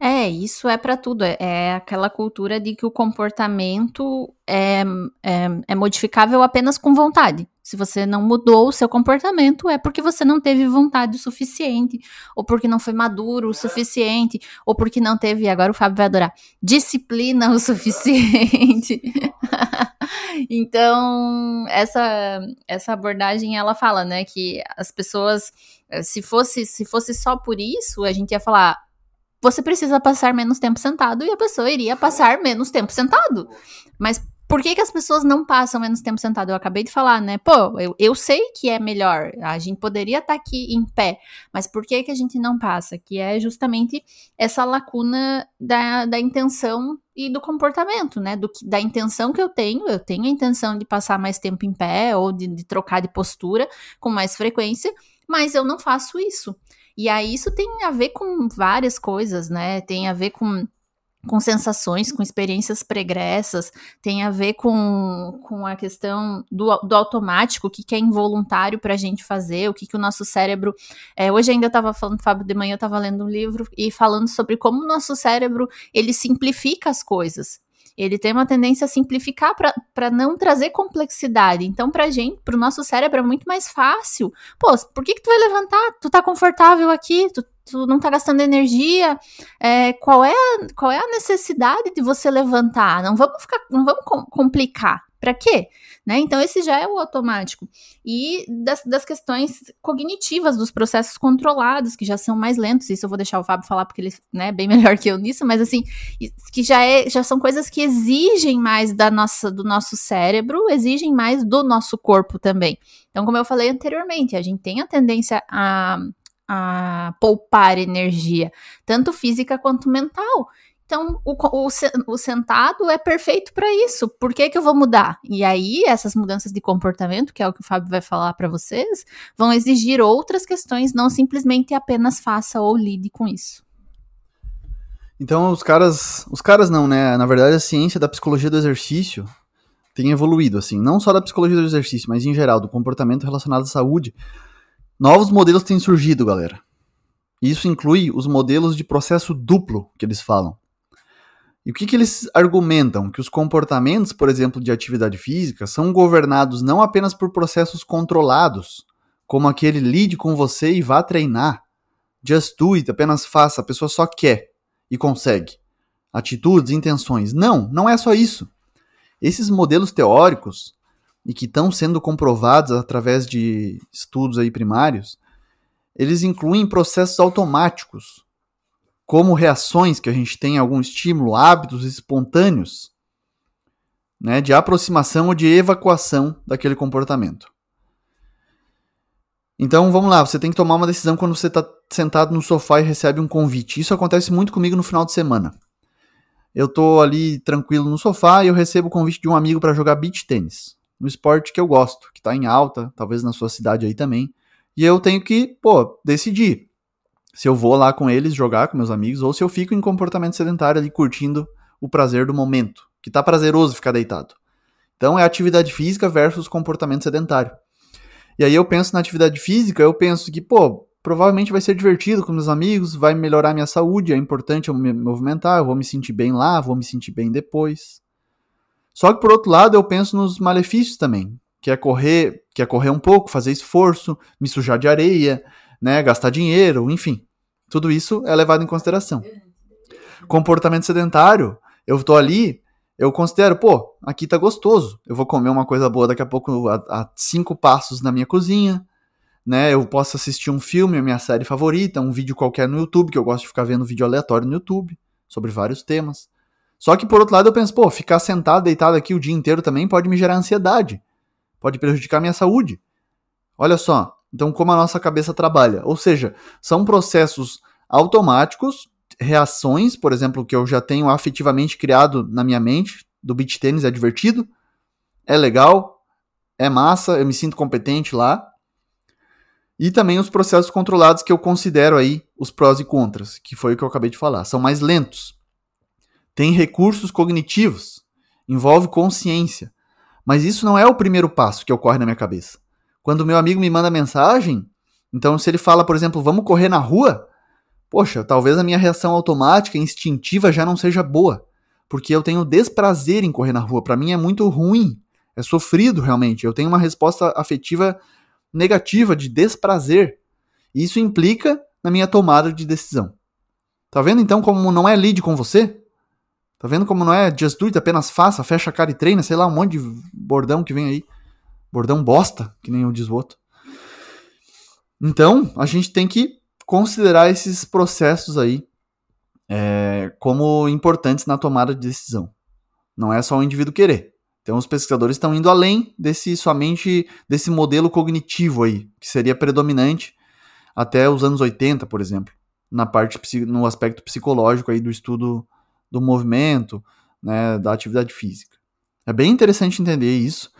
É, isso é para tudo. É, é, aquela cultura de que o comportamento é, é, é, modificável apenas com vontade. Se você não mudou o seu comportamento, é porque você não teve vontade o suficiente, ou porque não foi maduro o suficiente, ou porque não teve, agora o Fábio vai adorar, disciplina o suficiente. então, essa, essa abordagem, ela fala, né, que as pessoas, eh, se fosse, se fosse só por isso, a gente ia falar, você precisa passar menos tempo sentado e a pessoa iria passar menos tempo sentado. Mas por que, que as pessoas não passam menos tempo sentado? Eu acabei de falar, né? Pô, eu, eu sei que é melhor, a gente poderia estar tá aqui em pé, mas por que, que a gente não passa? Que é justamente essa lacuna da, da intenção e do comportamento, né? Do, da intenção que eu tenho, eu tenho a intenção de passar mais tempo em pé ou de, de trocar de postura com mais frequência, mas eu não faço isso. E aí isso tem a ver com várias coisas, né? Tem a ver com com sensações, com experiências pregressas, tem a ver com, com a questão do, do automático, o que, que é involuntário para a gente fazer, o que, que o nosso cérebro. É, hoje ainda eu estava falando, Fábio, de manhã eu estava lendo um livro e falando sobre como o nosso cérebro ele simplifica as coisas ele tem uma tendência a simplificar para não trazer complexidade. Então, pra gente, pro nosso cérebro, é muito mais fácil. Pô, por que, que tu vai levantar? Tu tá confortável aqui, tu, tu não tá gastando energia, é, qual, é a, qual é a necessidade de você levantar? Não vamos ficar, não vamos complicar. Para quê? Né? Então, esse já é o automático. E das, das, questões cognitivas, dos processos controlados, que já são mais lentos, isso eu vou deixar o Fábio falar, porque ele né, é bem melhor que eu nisso, mas assim, que já, é, já são coisas que exigem mais da nossa, do nosso cérebro, exigem mais do nosso corpo também. Então, como eu falei anteriormente, a gente tem a tendência a, a poupar energia, tanto física quanto mental. Então, o, o, o sentado é perfeito para isso. Por que, que eu vou mudar? E aí, essas mudanças de comportamento, que é o que o Fábio vai falar para vocês, vão exigir outras questões, não simplesmente apenas faça ou lide com isso. Então, os caras. Os caras não, né? Na verdade, a ciência da psicologia do exercício tem evoluído, assim. Não só da psicologia do exercício, mas em geral, do comportamento relacionado à saúde. Novos modelos têm surgido, galera. Isso inclui os modelos de processo duplo que eles falam. E o que, que eles argumentam? Que os comportamentos, por exemplo, de atividade física, são governados não apenas por processos controlados, como aquele lide com você e vá treinar. Just do it, apenas faça, a pessoa só quer e consegue. Atitudes, intenções. Não, não é só isso. Esses modelos teóricos, e que estão sendo comprovados através de estudos aí primários, eles incluem processos automáticos, como reações que a gente tem a algum estímulo, hábitos espontâneos, né, de aproximação ou de evacuação daquele comportamento. Então vamos lá, você tem que tomar uma decisão quando você está sentado no sofá e recebe um convite. Isso acontece muito comigo no final de semana. Eu estou ali tranquilo no sofá e eu recebo o convite de um amigo para jogar beach tênis, no esporte que eu gosto, que está em alta, talvez na sua cidade aí também. E eu tenho que, pô, decidir se eu vou lá com eles jogar com meus amigos ou se eu fico em comportamento sedentário ali curtindo o prazer do momento, que tá prazeroso ficar deitado. Então é atividade física versus comportamento sedentário. E aí eu penso na atividade física, eu penso que, pô, provavelmente vai ser divertido com meus amigos, vai melhorar minha saúde, é importante eu me movimentar, eu vou me sentir bem lá, vou me sentir bem depois. Só que por outro lado, eu penso nos malefícios também, que é correr, que é correr um pouco, fazer esforço, me sujar de areia, né, gastar dinheiro, enfim. Tudo isso é levado em consideração. Comportamento sedentário, eu tô ali, eu considero, pô, aqui tá gostoso. Eu vou comer uma coisa boa daqui a pouco a, a cinco passos na minha cozinha, né? Eu posso assistir um filme, a minha série favorita, um vídeo qualquer no YouTube, que eu gosto de ficar vendo vídeo aleatório no YouTube sobre vários temas. Só que por outro lado eu penso, pô, ficar sentado, deitado aqui o dia inteiro também pode me gerar ansiedade. Pode prejudicar minha saúde. Olha só, então, como a nossa cabeça trabalha. Ou seja, são processos automáticos, reações, por exemplo, que eu já tenho afetivamente criado na minha mente, do beach tênis é divertido, é legal, é massa, eu me sinto competente lá. E também os processos controlados que eu considero aí os prós e contras, que foi o que eu acabei de falar. São mais lentos. Tem recursos cognitivos, envolve consciência. Mas isso não é o primeiro passo que ocorre na minha cabeça. Quando meu amigo me manda mensagem, então se ele fala, por exemplo, vamos correr na rua, poxa, talvez a minha reação automática, instintiva já não seja boa, porque eu tenho desprazer em correr na rua. Para mim é muito ruim, é sofrido realmente. Eu tenho uma resposta afetiva negativa de desprazer. Isso implica na minha tomada de decisão. Tá vendo então como não é lead com você? Tá vendo como não é just do it, apenas faça, fecha a cara e treina, sei lá, um monte de bordão que vem aí. Bordão bosta, que nem o diz o outro. Então, a gente tem que considerar esses processos aí é, como importantes na tomada de decisão. Não é só o indivíduo querer. Então, os pesquisadores estão indo além desse somente desse modelo cognitivo aí, que seria predominante até os anos 80, por exemplo, na parte no aspecto psicológico aí do estudo do movimento, né, da atividade física. É bem interessante entender isso.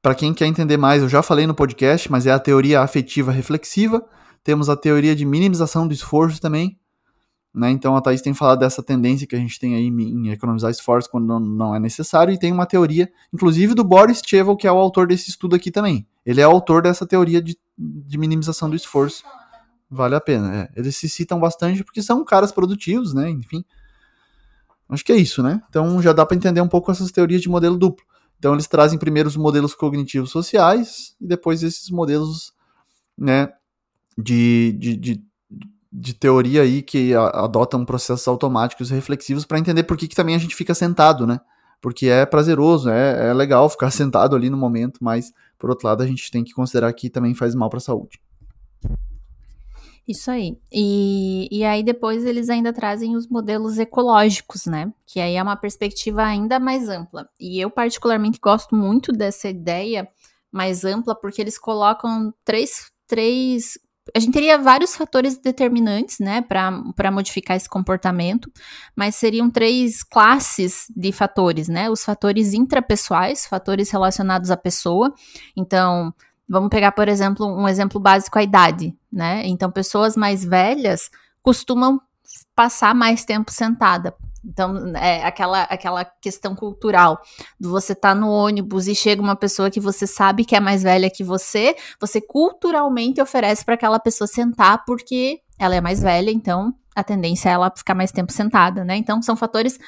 Para quem quer entender mais, eu já falei no podcast, mas é a teoria afetiva reflexiva. Temos a teoria de minimização do esforço também. Né? Então a Thais tem falado dessa tendência que a gente tem aí em economizar esforço quando não, é necessário, e tem uma teoria, inclusive do Boris Cheval, que é o autor desse estudo aqui também. Ele é autor dessa teoria de, de minimização do esforço. Vale a pena. É. Eles se citam bastante porque são caras produtivos, né? Enfim. Acho que é isso, né? Então já dá para entender um pouco essas teorias de modelo duplo. Então eles trazem primeiro os modelos cognitivos sociais e depois esses modelos né, de, de, de de teoria aí que adotam processos automáticos e reflexivos para entender por que, que também a gente fica sentado, né? Porque é prazeroso, é, é legal ficar sentado ali no momento, mas por outro lado a gente tem que considerar que também faz mal para a saúde. Isso aí. E, e aí depois eles ainda trazem os modelos ecológicos, né? Que aí é uma perspectiva ainda mais ampla. E eu particularmente gosto muito dessa ideia mais ampla, porque eles colocam três, três a gente teria vários fatores determinantes, né, para modificar esse comportamento, mas seriam três classes de fatores, né? Os fatores intrapessoais, fatores relacionados à pessoa. Então, Vamos pegar, por exemplo, um exemplo básico, a idade, né? Então, pessoas mais velhas costumam passar mais tempo sentada. Então, é aquela, aquela questão cultural do você tá no ônibus e chega uma pessoa que você sabe que é mais velha que você, você culturalmente oferece para aquela pessoa sentar porque ela é mais velha, então a tendência é ela ficar mais tempo sentada, né? Então, são fatores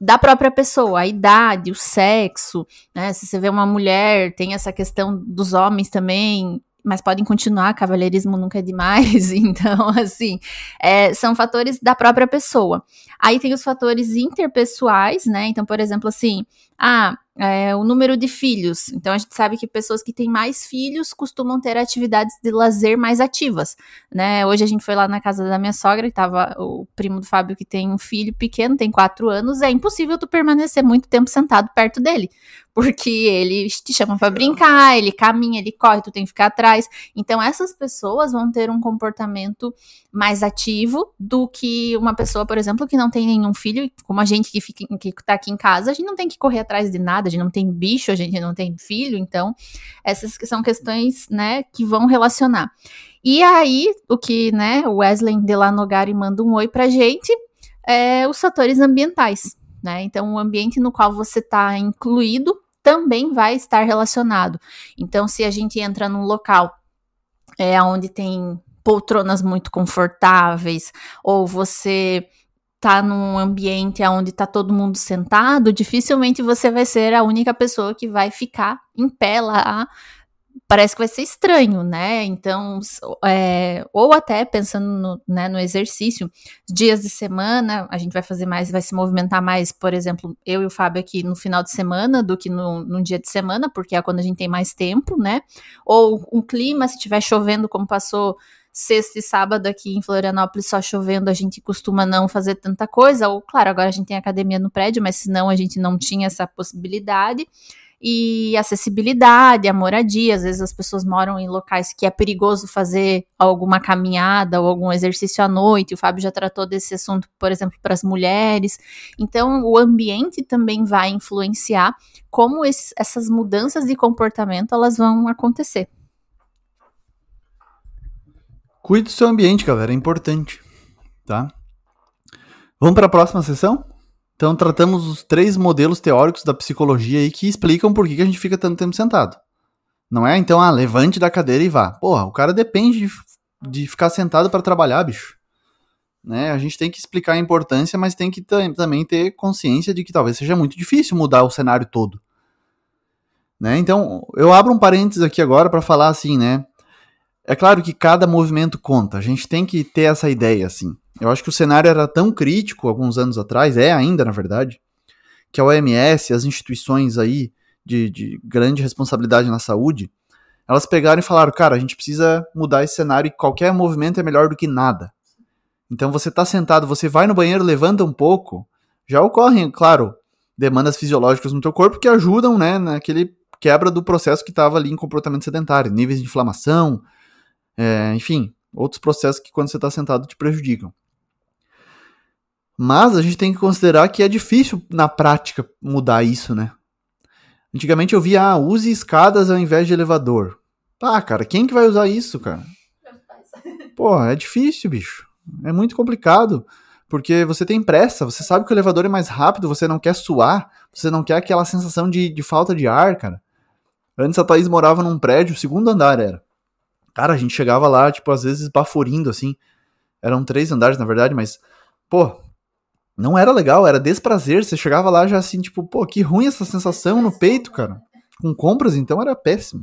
da própria pessoa, a idade, o sexo, né? Se você vê uma mulher, tem essa questão dos homens também, mas podem continuar, cavalheirismo nunca é demais, então, assim, é, são fatores da própria pessoa. Aí tem os fatores interpessoais, né? Então, por exemplo, assim, ah, é, o número de filhos. Então a gente sabe que pessoas que têm mais filhos costumam ter atividades de lazer mais ativas, né? Hoje a gente foi lá na casa da minha sogra e tava o primo do Fábio que tem um filho pequeno, tem quatro anos, é impossível tu permanecer muito tempo sentado perto dele, porque ele te chama para brincar, ele caminha, ele corre, tu tem que ficar atrás. Então essas pessoas vão ter um comportamento mais ativo do que uma pessoa, por exemplo, que não tem nenhum filho, como a gente que fica que tá aqui em casa, a gente não tem que correr atrás de nada, a gente não tem bicho, a gente não tem filho, então essas são questões, né, que vão relacionar. E aí, o que, né, o Wesley Delanogari manda um oi pra gente, é os fatores ambientais, né? Então, o ambiente no qual você está incluído também vai estar relacionado. Então, se a gente entra num local é, onde tem poltronas muito confortáveis, ou você tá num ambiente onde tá todo mundo sentado, dificilmente você vai ser a única pessoa que vai ficar em pé lá. Parece que vai ser estranho, né? Então, é, ou até pensando no, né, no exercício, dias de semana, a gente vai fazer mais, vai se movimentar mais, por exemplo, eu e o Fábio aqui no final de semana do que no, dia de semana, porque é quando a gente tem mais tempo, né? Ou um clima, se estiver chovendo, como passou sexta e sábado aqui em Florianópolis só chovendo, a gente costuma não fazer tanta coisa. Ou, claro, agora a gente tem academia no prédio, mas senão a gente não tinha essa possibilidade. E acessibilidade, a moradia, às vezes as pessoas moram em locais que é perigoso fazer alguma caminhada ou algum exercício à noite. O Fábio já tratou desse assunto, por exemplo, para as mulheres. Então, o ambiente também vai influenciar como esse, essas mudanças de comportamento elas vão acontecer. Cuide do seu ambiente, galera, é importante, tá? Vamos para a próxima sessão? Então, tratamos os três modelos teóricos da psicologia aí que explicam por que a gente fica tanto tempo sentado. Não é, então, ah, levante da cadeira e vá. Porra, o cara depende de, de ficar sentado para trabalhar, bicho. Né? A gente tem que explicar a importância, mas tem que também ter consciência de que talvez seja muito difícil mudar o cenário todo. Né? Então, eu abro um parênteses aqui agora para falar assim, né? É claro que cada movimento conta, a gente tem que ter essa ideia, assim. Eu acho que o cenário era tão crítico alguns anos atrás, é ainda, na verdade, que a OMS, as instituições aí de, de grande responsabilidade na saúde, elas pegaram e falaram, cara, a gente precisa mudar esse cenário e qualquer movimento é melhor do que nada. Então você tá sentado, você vai no banheiro, levanta um pouco, já ocorrem, claro, demandas fisiológicas no teu corpo que ajudam, né, naquele quebra do processo que estava ali em comportamento sedentário, níveis de inflamação, é, enfim, outros processos que quando você está sentado te prejudicam. Mas a gente tem que considerar que é difícil na prática mudar isso, né? Antigamente eu via, ah, use escadas ao invés de elevador. Ah, cara, quem que vai usar isso, cara? Pô, é difícil, bicho. É muito complicado. Porque você tem pressa, você sabe que o elevador é mais rápido, você não quer suar, você não quer aquela sensação de, de falta de ar, cara. Antes a Thaís morava num prédio, segundo andar era. Cara, a gente chegava lá, tipo, às vezes baforindo, assim. Eram três andares, na verdade, mas, pô, não era legal, era desprazer. Você chegava lá já assim, tipo, pô, que ruim essa sensação no peito, cara. Com compras, então, era péssimo.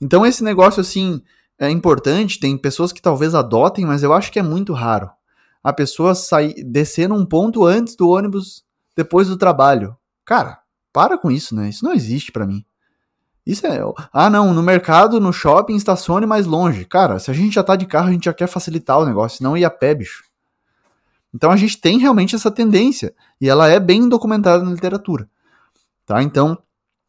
Então, esse negócio, assim, é importante, tem pessoas que talvez adotem, mas eu acho que é muito raro. A pessoa sair, descer num ponto antes do ônibus, depois do trabalho. Cara, para com isso, né? Isso não existe para mim. Isso é. Ah, não, no mercado, no shopping, estacione mais longe. Cara, se a gente já tá de carro, a gente já quer facilitar o negócio, não ir a pé, bicho. Então a gente tem realmente essa tendência. E ela é bem documentada na literatura. Tá? Então,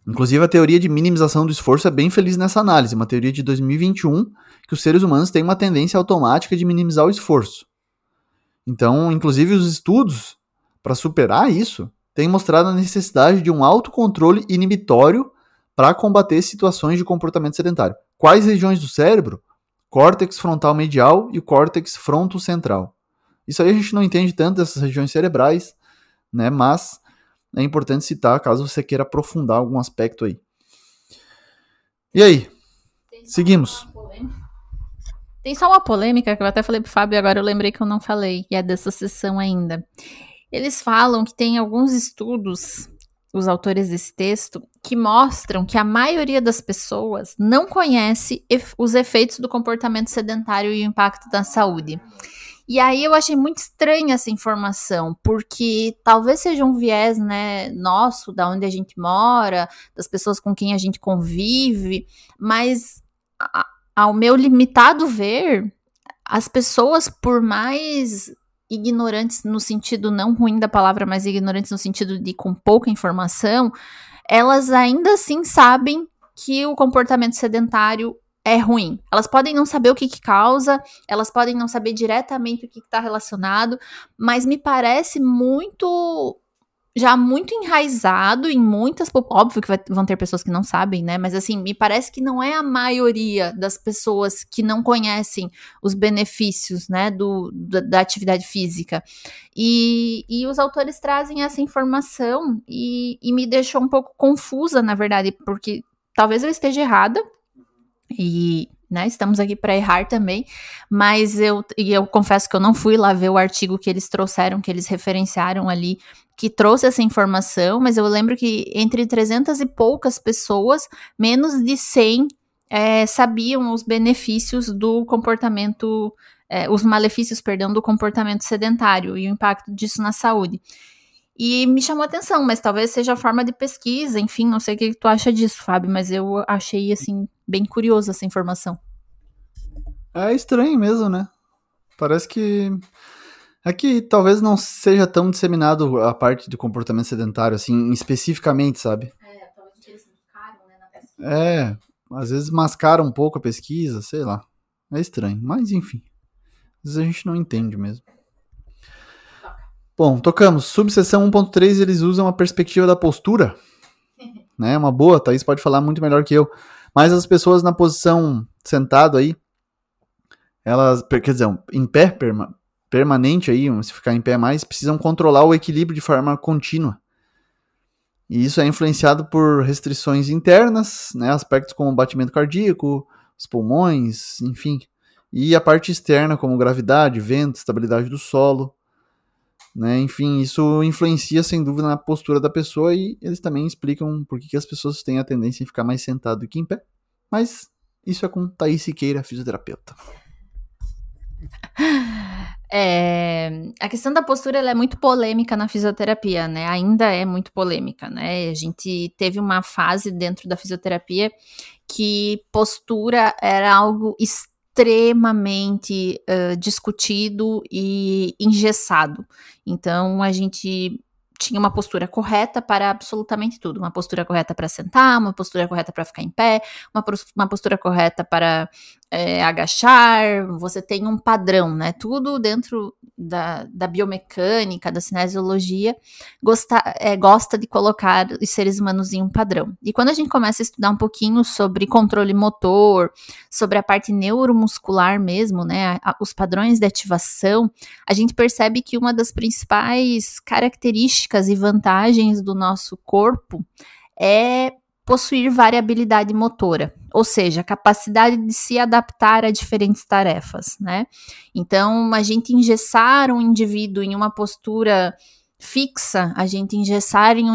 inclusive a teoria de minimização do esforço é bem feliz nessa análise. Uma teoria de 2021 que os seres humanos têm uma tendência automática de minimizar o esforço. Então, inclusive os estudos para superar isso têm mostrado a necessidade de um autocontrole inibitório para combater situações de comportamento sedentário. Quais regiões do cérebro? Córtex frontal medial e córtex frontocentral. Isso aí a gente não entende tanto dessas regiões cerebrais, né? Mas é importante citar caso você queira aprofundar algum aspecto aí. E aí? Seguimos. Tem só uma polêmica que eu até falei pro Fábio, agora eu lembrei que eu não falei, e é dessa sessão ainda. Eles falam que tem alguns estudos os autores desse texto que mostram que a maioria das pessoas não conhece os efeitos do comportamento sedentário e o impacto da saúde. E aí eu achei muito estranha essa informação, porque talvez seja um viés, né, nosso, da onde a gente mora, das pessoas com quem a gente convive, mas a, ao meu limitado ver, as pessoas, por mais ignorantes no sentido não ruim da palavra, mas ignorantes no sentido de com pouca informação, elas ainda assim sabem que o comportamento sedentário é ruim. Elas podem não saber o que, que causa, elas podem não saber diretamente o que está relacionado, mas me parece muito já muito enraizado em muitas. Óbvio que vai, vão ter pessoas que não sabem, né? Mas assim, me parece que não é a maioria das pessoas que não conhecem os benefícios, né, do, da, da atividade física. E, e os autores trazem essa informação e, e me deixou um pouco confusa, na verdade, porque talvez eu esteja errada. E né? Estamos aqui para errar também, mas eu, e eu confesso que eu não fui lá ver o artigo que eles trouxeram, que eles referenciaram ali, que trouxe essa informação, mas eu lembro que entre 300 e poucas pessoas, menos de 100 é, sabiam os benefícios do comportamento, é, os malefícios, perdão, do comportamento sedentário e o impacto disso na saúde. E me chamou a atenção, mas talvez seja a forma de pesquisa, enfim, não sei o que tu acha disso, Fábio, mas eu achei, assim, bem curiosa essa informação. É estranho mesmo, né? Parece que. É que talvez não seja tão disseminado a parte do comportamento sedentário, assim, especificamente, sabe? É, talvez eles mascaram, né, na pesquisa. É, às vezes mascaram um pouco a pesquisa, sei lá. É estranho, mas enfim. Às vezes a gente não entende mesmo. Bom, tocamos. Subseção 1.3, eles usam a perspectiva da postura. né? Uma boa, Thaís pode falar muito melhor que eu. Mas as pessoas na posição sentado aí, elas, quer dizer, em pé perma, permanente aí, se ficar em pé mais, precisam controlar o equilíbrio de forma contínua. E isso é influenciado por restrições internas, né, aspectos como batimento cardíaco, os pulmões, enfim. E a parte externa, como gravidade, vento, estabilidade do solo. Né? Enfim, isso influencia sem dúvida na postura da pessoa e eles também explicam por que, as pessoas têm a tendência em ficar mais sentado do que em pé. Mas isso é com Thaís Siqueira, fisioterapeuta. É, a questão da postura é muito polêmica na fisioterapia, né? Ainda é muito polêmica, né? A gente teve uma fase dentro da fisioterapia que postura era algo extremamente extremamente uh, discutido e engessado. Então a gente tinha uma postura correta para absolutamente tudo. Uma postura correta para sentar, uma postura correta para ficar em pé, uma, uma postura correta para é, agachar. Você tem um padrão, né? Tudo dentro da, da biomecânica, da cinesiologia, gosta, é, gosta de colocar os seres humanos em um padrão. E quando a gente começa a estudar um pouquinho sobre controle motor, sobre a parte neuromuscular mesmo, né, a, os padrões de ativação, a gente percebe que uma das principais características e vantagens do nosso corpo é possuir variabilidade motora, ou seja, capacidade de se adaptar a diferentes tarefas, né? Então, a gente engessar um indivíduo em uma postura fixa, a gente engessar em,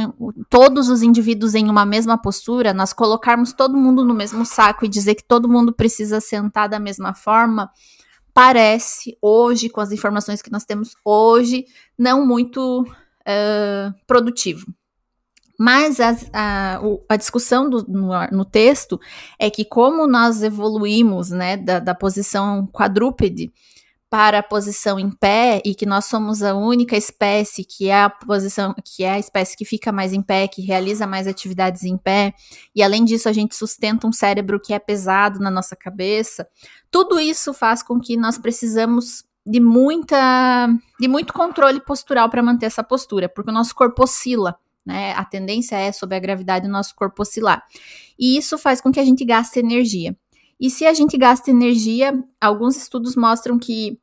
todos os indivíduos em uma mesma postura, nós colocarmos todo mundo no mesmo saco e dizer que todo mundo precisa sentar da mesma forma, parece hoje, com as informações que nós temos hoje, não muito uh, produtivo. Mas a, a, discussão do, no, no, texto é que como nós evoluímos né, da, da posição quadrúpede para a posição em pé e que nós somos a única espécie que é a posição que é a espécie que fica mais em pé, que realiza mais atividades em pé, e além disso a gente sustenta um cérebro que é pesado na nossa cabeça. Tudo isso faz com que nós precisamos de muita de muito controle postural para manter essa postura, porque o nosso corpo oscila. Né? A tendência é, sob a gravidade, o nosso corpo oscilar. E isso faz com que a gente gaste energia. E se a gente gasta energia, alguns estudos mostram que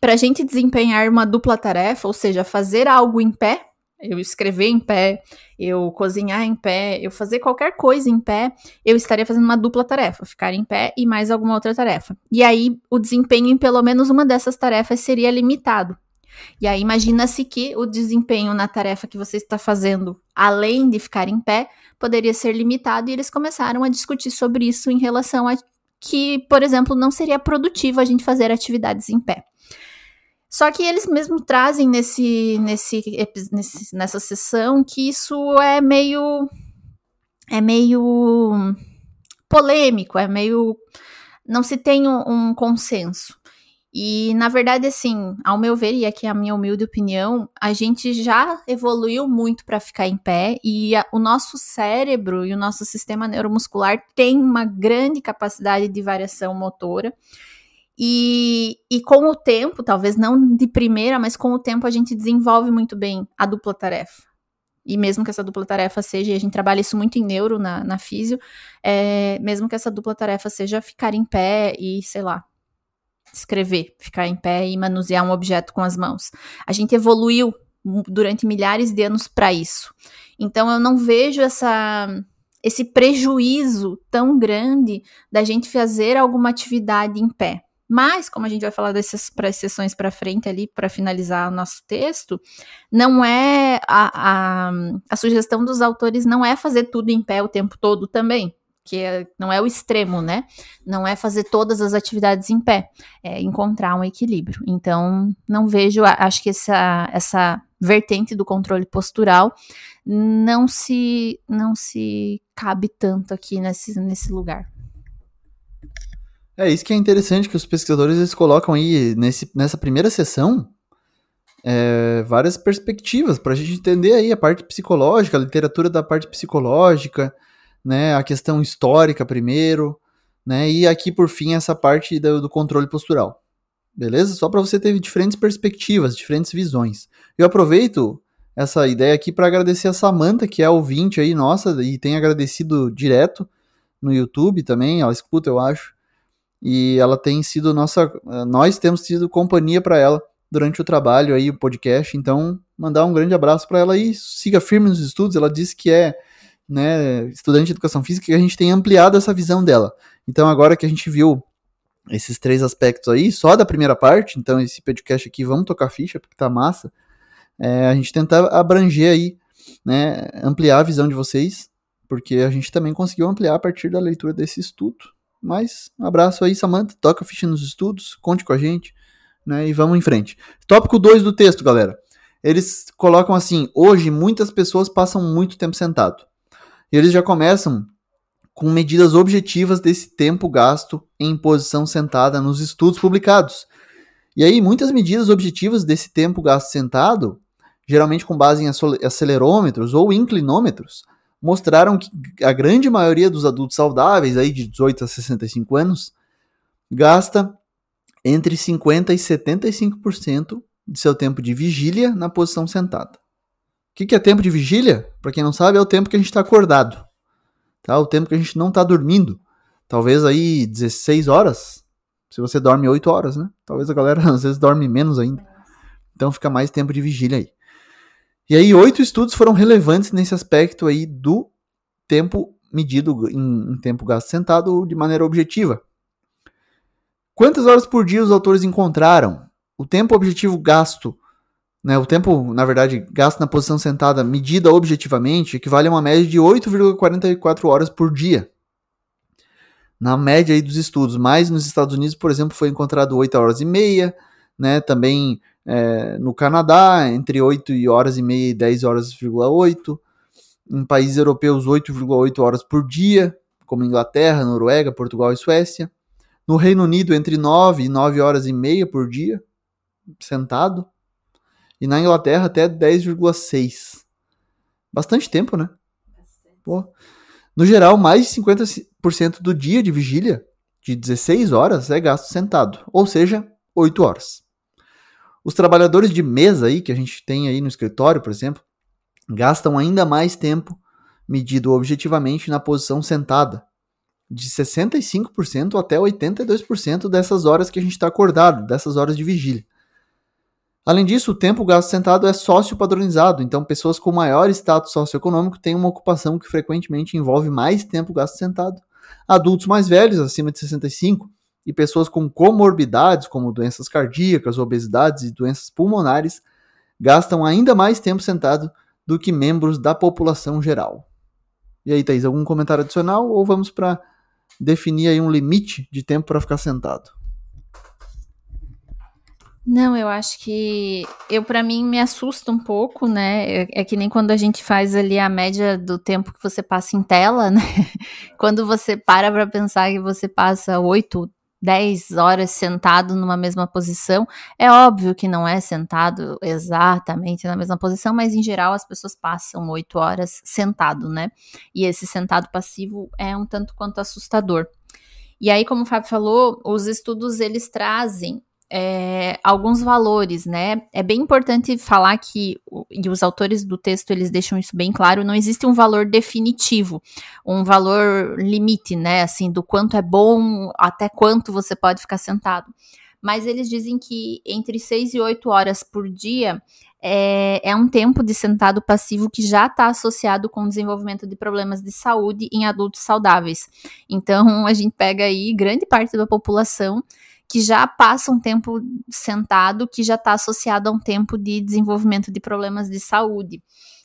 para a gente desempenhar uma dupla tarefa, ou seja, fazer algo em pé, eu escrever em pé, eu cozinhar em pé, eu fazer qualquer coisa em pé, eu estaria fazendo uma dupla tarefa, ficar em pé e mais alguma outra tarefa. E aí o desempenho em pelo menos uma dessas tarefas seria limitado. E aí imagina-se que o desempenho na tarefa que você está fazendo, além de ficar em pé, poderia ser limitado e eles começaram a discutir sobre isso em relação a que, por exemplo, não seria produtivo a gente fazer atividades em pé. Só que eles mesmo trazem nesse, nesse, nesse, nessa sessão que isso é meio é meio polêmico, é meio não se tem um, um consenso. E, na verdade, assim, ao meu ver, e aqui é a minha humilde opinião, a gente já evoluiu muito para ficar em pé e a, o nosso cérebro e o nosso sistema neuromuscular tem uma grande capacidade de variação motora. E, e com o tempo, talvez não de primeira, mas com o tempo a gente desenvolve muito bem a dupla tarefa. E mesmo que essa dupla tarefa seja, e a gente trabalha isso muito em neuro na, na físio, é, mesmo que essa dupla tarefa seja ficar em pé e, sei lá, escrever, ficar em pé e manusear um objeto com as mãos. A gente evoluiu durante milhares de anos para isso. Então eu não vejo essa esse prejuízo tão grande da gente fazer alguma atividade em pé. Mas, como a gente vai falar dessas sessões para frente ali, para finalizar o nosso texto, não é a, a, a sugestão dos autores não é fazer tudo em pé o tempo todo também que é, não é o extremo, né? Não é fazer todas as atividades em pé, é encontrar um equilíbrio. Então, não vejo, acho que essa, essa vertente do controle postural não se não se cabe tanto aqui nesse, nesse lugar. É isso que é interessante que os pesquisadores eles colocam aí nesse, nessa primeira sessão é, várias perspectivas para a gente entender aí a parte psicológica, a literatura da parte psicológica, né, a questão histórica primeiro, né, e aqui por fim essa parte do, do controle postural. Beleza? Só para você ter diferentes perspectivas, diferentes visões. Eu aproveito essa ideia aqui para agradecer a Samantha, que é ouvinte aí nossa e tem agradecido direto no YouTube também, ela escuta, eu acho. E ela tem sido nossa, nós temos sido companhia para ela durante o trabalho aí, o podcast. Então, mandar um grande abraço para ela e siga firme nos estudos. Ela disse que é né, estudante de educação física, que a gente tem ampliado essa visão dela. Então, agora que a gente viu esses três aspectos aí, só da primeira parte, então esse podcast aqui, vamos tocar ficha, porque tá massa, é, a gente tentar abranger aí, né, ampliar a visão de vocês, porque a gente também conseguiu ampliar a partir da leitura desse estudo. Mas, um abraço aí, Samantha, toca ficha nos estudos, conte com a gente, né, e vamos em frente. Tópico 2 do texto, galera. Eles colocam assim: hoje muitas pessoas passam muito tempo sentado. E eles já começam com medidas objetivas desse tempo gasto em posição sentada nos estudos publicados. E aí, muitas medidas objetivas desse tempo gasto sentado, geralmente com base em acelerômetros ou inclinômetros, mostraram que a grande maioria dos adultos saudáveis, aí de 18 a 65 anos, gasta entre 50% e 75% de seu tempo de vigília na posição sentada. O que, que é tempo de vigília? Para quem não sabe, é o tempo que a gente está acordado. Tá? O tempo que a gente não está dormindo. Talvez aí 16 horas. Se você dorme 8 horas, né? Talvez a galera às vezes dorme menos ainda. Então fica mais tempo de vigília aí. E aí, oito estudos foram relevantes nesse aspecto aí do tempo medido em, em tempo gasto sentado de maneira objetiva. Quantas horas por dia os autores encontraram? O tempo objetivo gasto né, o tempo, na verdade, gasto na posição sentada, medida objetivamente, equivale a uma média de 8,44 horas por dia. Na média aí dos estudos, mas nos Estados Unidos, por exemplo, foi encontrado 8 horas e meia, né, também é, no Canadá, entre 8 horas e meia e 10 horas,8. Em países europeus, 8,8 horas por dia, como Inglaterra, Noruega, Portugal e Suécia. No Reino Unido, entre 9 e 9 horas e meia por dia, sentado. E na Inglaterra, até 10,6. Bastante tempo, né? Pô. No geral, mais de 50% do dia de vigília, de 16 horas, é gasto sentado, ou seja, 8 horas. Os trabalhadores de mesa aí, que a gente tem aí no escritório, por exemplo, gastam ainda mais tempo, medido objetivamente, na posição sentada, de 65% até 82% dessas horas que a gente está acordado, dessas horas de vigília. Além disso, o tempo gasto sentado é sócio-padronizado, então pessoas com maior status socioeconômico têm uma ocupação que frequentemente envolve mais tempo gasto sentado. Adultos mais velhos, acima de 65, e pessoas com comorbidades, como doenças cardíacas, obesidades e doenças pulmonares, gastam ainda mais tempo sentado do que membros da população geral. E aí, Thaís, algum comentário adicional ou vamos para definir aí um limite de tempo para ficar sentado? Não, eu acho que eu para mim me assusta um pouco, né? É, é, que nem quando a gente faz ali a média do tempo que você passa em tela, né? Quando você para para pensar que você passa 8, 10 horas sentado numa mesma posição. É óbvio que não é sentado exatamente na mesma posição, mas em geral as pessoas passam 8 horas sentado, né? E esse sentado passivo é um tanto quanto assustador. E aí, como o Fábio falou, os estudos eles trazem é, alguns valores, né? É bem importante falar que, e os autores do texto eles deixam isso bem claro, não existe um valor definitivo, um valor limite, né? Assim, do quanto é bom, até quanto você pode ficar sentado. Mas eles dizem que entre 6 e 8 horas por dia é, é, um tempo de sentado passivo que já está associado com o desenvolvimento de problemas de saúde em adultos saudáveis. Então, a gente pega aí grande parte da população que já passa um tempo sentado, que já está associado a um tempo de desenvolvimento de problemas de saúde.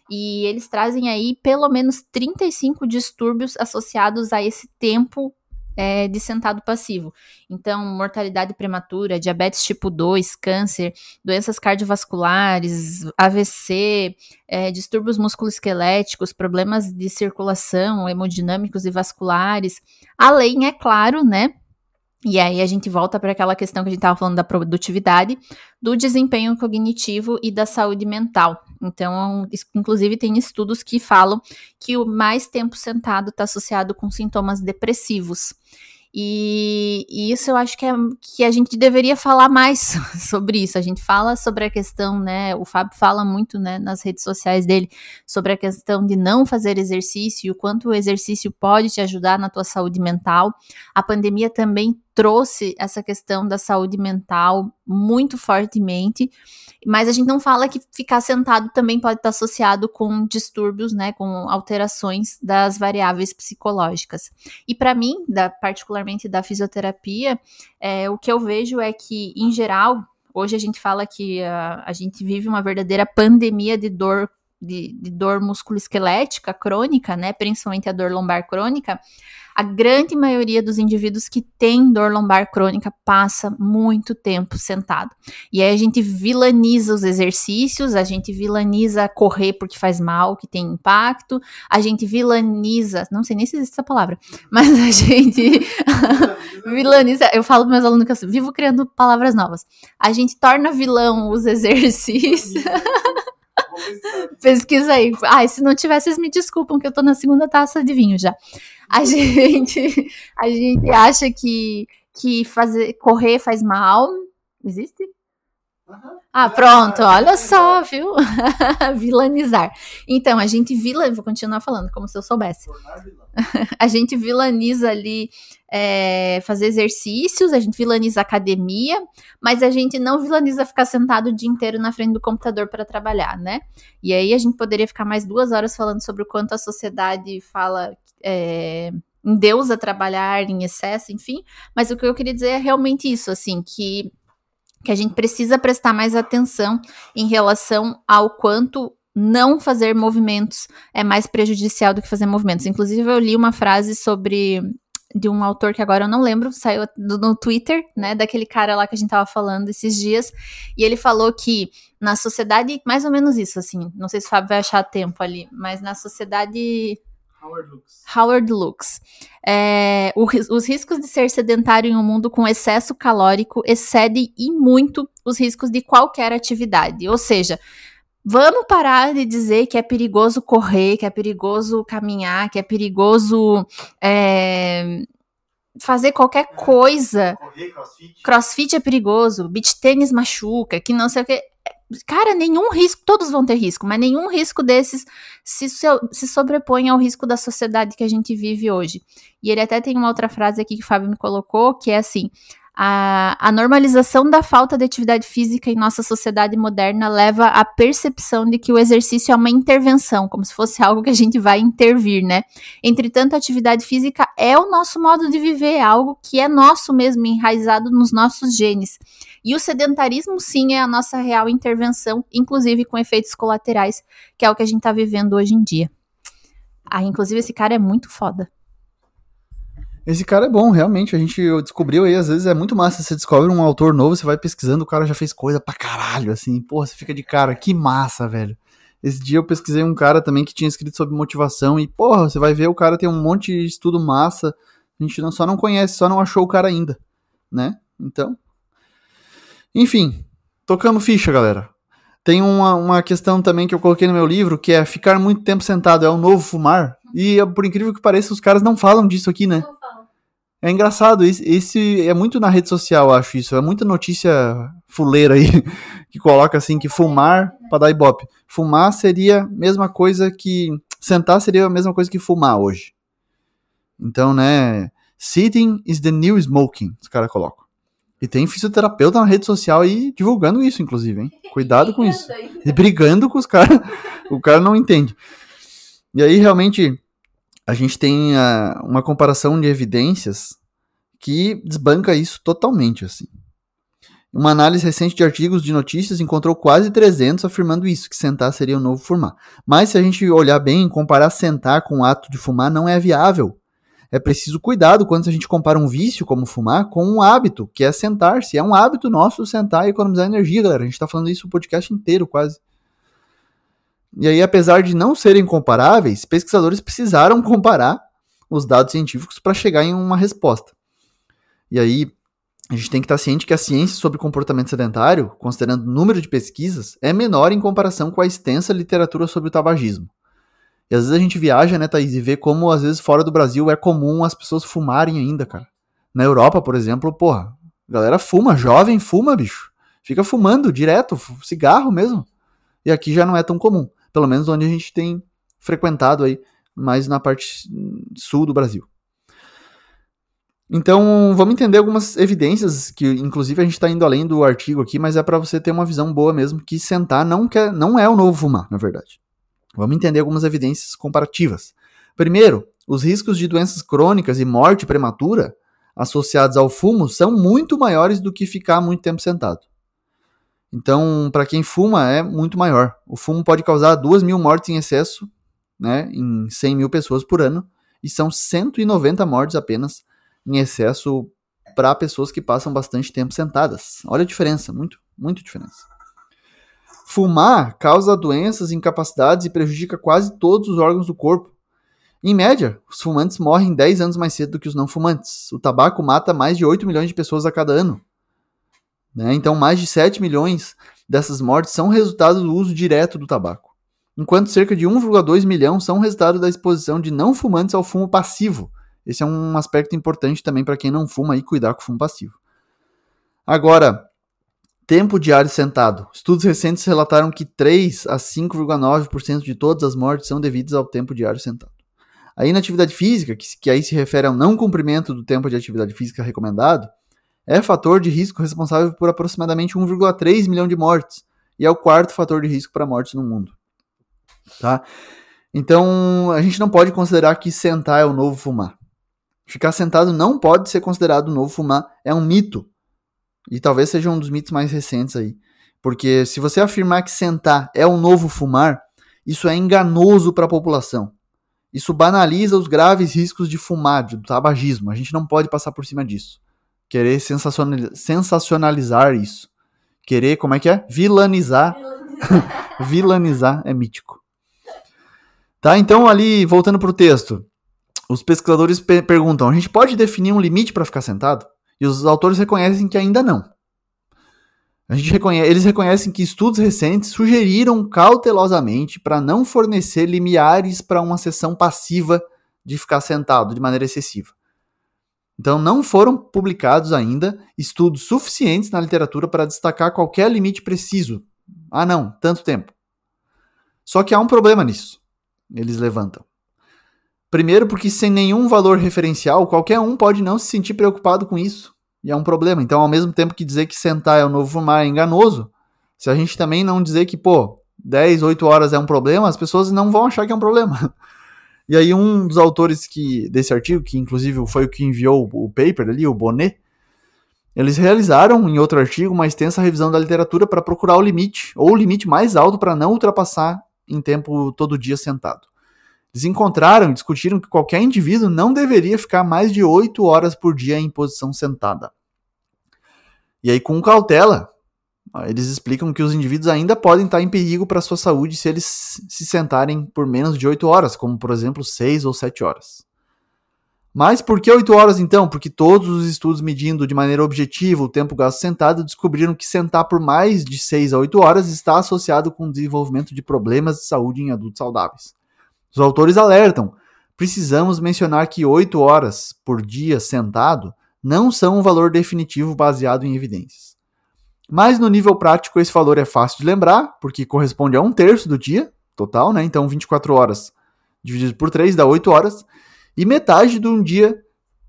E eles trazem aí pelo menos 35 distúrbios associados a esse tempo é, de sentado passivo. Então, mortalidade prematura, diabetes tipo 2, câncer, doenças cardiovasculares, AVC, é, distúrbios musculoesqueléticos, problemas de circulação, hemodinâmicos e vasculares, além, é claro, né, e aí a gente volta para aquela questão que a gente estava falando da produtividade, do desempenho cognitivo e da saúde mental. Então, inclusive, tem estudos que falam que o mais tempo sentado está associado com sintomas depressivos. E, e, isso eu acho que, é, que a gente deveria falar mais sobre isso. A gente fala sobre a questão, né? O Fábio fala muito né, nas redes sociais dele sobre a questão de não fazer exercício e o quanto o exercício pode te ajudar na tua saúde mental. A pandemia também trouxe essa questão da saúde mental muito fortemente, mas a gente não fala que ficar sentado também pode estar associado com distúrbios, né, com alterações das variáveis psicológicas. E para mim, da, particularmente da fisioterapia, é, o que eu vejo é que, em geral, hoje a gente fala que a, a gente vive uma verdadeira pandemia de dor de, de, dor musculoesquelética crônica, né, principalmente a dor lombar crônica, a grande maioria dos indivíduos que tem dor lombar crônica passa muito tempo sentado. E aí a gente vilaniza os exercícios, a gente vilaniza correr porque faz mal, que tem impacto, a gente vilaniza, não sei nem se existe essa palavra, mas a gente vilaniza, eu falo para meus alunos que eu vivo criando palavras novas. A gente torna vilão os exercícios. Pesquisa aí. Ai, se não tivesse, vocês me desculpam que eu tô na segunda taça de vinho já a gente, a gente acha que, que fazer, correr faz mal. Existe? Ah, pronto, olha só, viu? Vilanizar. Então, a gente vila, vou continuar falando como se eu soubesse. a gente vilaniza ali é, fazer exercícios, a gente vilaniza academia, mas a gente não vilaniza ficar sentado o dia inteiro na frente do computador para trabalhar, né? E aí a gente poderia ficar mais duas horas falando sobre o quanto a sociedade fala é, em Deus a trabalhar em excesso, enfim. Mas o que eu queria dizer é realmente isso, assim, que que a gente precisa prestar mais atenção em relação ao quanto não fazer movimentos é mais prejudicial do que fazer movimentos. Inclusive, eu li uma frase sobre de um autor que agora eu não lembro, saiu no Twitter, né, daquele cara lá que a gente tava falando esses dias, e ele falou que na sociedade, mais ou menos isso, assim, não sei se o Fábio vai achar tempo ali, mas na sociedade Howard Lux. Howard Lux. É, o, os riscos de ser sedentário em um mundo com excesso calórico excedem e muito os riscos de qualquer atividade. Ou seja, vamos parar de dizer que é perigoso correr, que é perigoso caminhar, que é perigoso é, fazer qualquer é, coisa. Correr, crossfit. crossfit é perigoso, beach tênis machuca, que não sei o que. Cara, nenhum risco, todos vão ter risco, mas nenhum risco desses se, se sobrepõe ao risco da sociedade que a gente vive hoje. E ele até tem uma outra frase aqui que o Fábio me colocou, que é assim: a, a, normalização da falta de atividade física em nossa sociedade moderna leva à percepção de que o exercício é uma intervenção, como se fosse algo que a gente vai intervir, né? Entretanto, a atividade física é o nosso modo de viver, é algo que é nosso mesmo, enraizado nos nossos genes. E o sedentarismo, sim, é a nossa real intervenção, inclusive com efeitos colaterais, que é o que a gente tá vivendo hoje em dia. Ah, inclusive, esse cara é muito foda. Esse cara é bom, realmente. A gente descobriu aí, às vezes é muito massa. Você descobre um autor novo, você vai pesquisando, o cara já fez coisa pra caralho, assim. Porra, você fica de cara, que massa, velho. Esse dia eu pesquisei um cara também que tinha escrito sobre motivação e, porra, você vai ver, o cara tem um monte de estudo massa. A gente não, só não conhece, só não achou o cara ainda, né? Então. Enfim, tocando ficha, galera. Tem uma, uma questão também que eu coloquei no meu livro, que é ficar muito tempo sentado é o novo fumar. E, por incrível que pareça, os caras não falam disso aqui, né? É engraçado, esse é muito na rede social, acho isso. É muita notícia fuleira aí que coloca assim que fumar para dar ibope. Fumar seria a mesma coisa que sentar seria a mesma coisa que fumar hoje. Então, né, sitting is the new smoking, os caras colocam. E tem fisioterapeuta na rede social aí divulgando isso, inclusive, hein? Cuidado com isso. E brigando com os caras. o cara não entende. E aí, realmente, a gente tem uh, uma comparação de evidências que desbanca isso totalmente, assim. Uma análise recente de artigos de notícias encontrou quase 300 afirmando isso, que sentar seria o novo fumar. Mas se a gente olhar bem, comparar sentar com o ato de fumar não é viável. É preciso cuidado quando a gente compara um vício como fumar com um hábito, que é sentar-se. É um hábito nosso sentar e economizar energia, galera. A gente está falando isso o podcast inteiro, quase. E aí, apesar de não serem comparáveis, pesquisadores precisaram comparar os dados científicos para chegar em uma resposta. E aí, a gente tem que estar ciente que a ciência sobre comportamento sedentário, considerando o número de pesquisas, é menor em comparação com a extensa literatura sobre o tabagismo. E às vezes a gente viaja, né, Thaís, e vê como às vezes fora do Brasil é comum as pessoas fumarem ainda, cara. Na Europa, por exemplo, porra, a galera fuma, jovem fuma, bicho. Fica fumando direto, cigarro mesmo. E aqui já não é tão comum pelo menos onde a gente tem frequentado aí, mais na parte sul do Brasil. Então, vamos entender algumas evidências que, inclusive, a gente está indo além do artigo aqui, mas é para você ter uma visão boa mesmo que sentar não, quer, não é o novo fumar, na verdade. Vamos entender algumas evidências comparativas. Primeiro, os riscos de doenças crônicas e morte prematura associados ao fumo são muito maiores do que ficar muito tempo sentado. Então, para quem fuma, é muito maior. O fumo pode causar 2 mil mortes em excesso, né, em 100 mil pessoas por ano, e são 190 mortes apenas em excesso para pessoas que passam bastante tempo sentadas. Olha a diferença, muito, muito diferença. Fumar causa doenças, incapacidades e prejudica quase todos os órgãos do corpo. Em média, os fumantes morrem 10 anos mais cedo do que os não fumantes. O tabaco mata mais de 8 milhões de pessoas a cada ano. Né? Então, mais de 7 milhões dessas mortes são resultado do uso direto do tabaco, enquanto cerca de 1,2 milhão são resultado da exposição de não fumantes ao fumo passivo. Esse é um aspecto importante também para quem não fuma e cuidar com o fumo passivo. Agora, tempo diário sentado. Estudos recentes relataram que 3 a 5,9% de todas as mortes são devidas ao tempo diário sentado. A inatividade física, que, que aí se refere ao não cumprimento do tempo de atividade física recomendado, é fator de risco responsável por aproximadamente 1,3 milhão de mortes e é o quarto fator de risco para mortes no mundo. Tá? Então, a gente não pode considerar que sentar é o novo fumar. Ficar sentado não pode ser considerado o novo fumar, é um mito. E talvez seja um dos mitos mais recentes aí. Porque se você afirmar que sentar é o novo fumar, isso é enganoso para a população. Isso banaliza os graves riscos de fumar, do tabagismo. A gente não pode passar por cima disso. Querer sensacionalizar isso. Querer, como é que é? Vilanizar. Vilanizar é mítico. Tá, então ali, voltando para o texto. Os pesquisadores pe perguntam: a gente pode definir um limite para ficar sentado? E os autores reconhecem que ainda não. A gente reconhece, eles reconhecem que estudos recentes sugeriram cautelosamente para não fornecer limiares para uma sessão passiva de ficar sentado de maneira excessiva. Então, não foram publicados ainda estudos suficientes na literatura para destacar qualquer limite preciso. Ah, não, tanto tempo. Só que há um problema nisso. Eles levantam. Primeiro, porque sem nenhum valor referencial, qualquer um pode não se sentir preocupado com isso. E é um problema. Então, ao mesmo tempo que dizer que sentar é o novo fumar é enganoso, se a gente também não dizer que, pô, 10, 8 horas é um problema, as pessoas não vão achar que é um problema. E aí, um dos autores que, desse artigo, que inclusive foi o que enviou o paper ali, o Bonnet, eles realizaram em outro artigo uma extensa revisão da literatura para procurar o limite, ou o limite mais alto para não ultrapassar em tempo todo dia sentado. Eles encontraram e discutiram que qualquer indivíduo não deveria ficar mais de 8 horas por dia em posição sentada. E aí, com cautela, eles explicam que os indivíduos ainda podem estar em perigo para sua saúde se eles se sentarem por menos de 8 horas, como por exemplo 6 ou 7 horas. Mas por que 8 horas então? Porque todos os estudos medindo de maneira objetiva o tempo gasto sentado descobriram que sentar por mais de 6 a 8 horas está associado com o desenvolvimento de problemas de saúde em adultos saudáveis. Os autores alertam: precisamos mencionar que 8 horas por dia sentado não são um valor definitivo baseado em evidências. Mas no nível prático, esse valor é fácil de lembrar, porque corresponde a um terço do dia total, né? Então 24 horas dividido por 3 dá 8 horas, e metade de um dia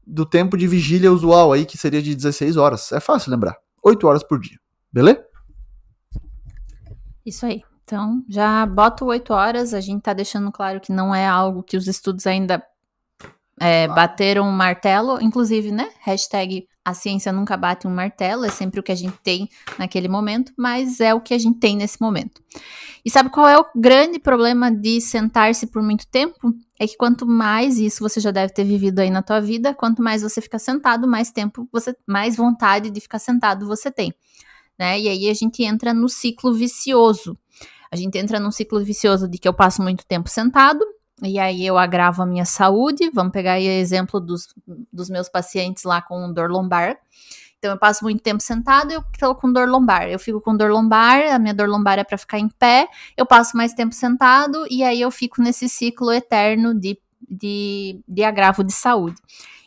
do tempo de vigília usual aí, que seria de 16 horas. É fácil lembrar. 8 horas por dia. Beleza? Isso aí. Então, já boto oito horas, a gente tá deixando claro que não é algo que os estudos ainda é, bateram um martelo, inclusive, né? Hashtag a ciência nunca bate um martelo, é sempre o que a gente tem naquele momento, mas é o que a gente tem nesse momento. E sabe qual é o grande problema de sentar-se por muito tempo? É que quanto mais isso você já deve ter vivido aí na tua vida, quanto mais você fica sentado, mais tempo você, mais vontade de ficar sentado você tem. Né? E aí a gente entra no ciclo vicioso. A gente entra num ciclo vicioso de que eu passo muito tempo sentado, e aí eu agravo a minha saúde. Vamos pegar aí o exemplo dos, dos meus pacientes lá com dor lombar. Então eu passo muito tempo sentado, eu tô com dor lombar. Eu fico com dor lombar, a minha dor lombar é para ficar em pé, eu passo mais tempo sentado e aí eu fico nesse ciclo eterno de, de, de agravo de saúde.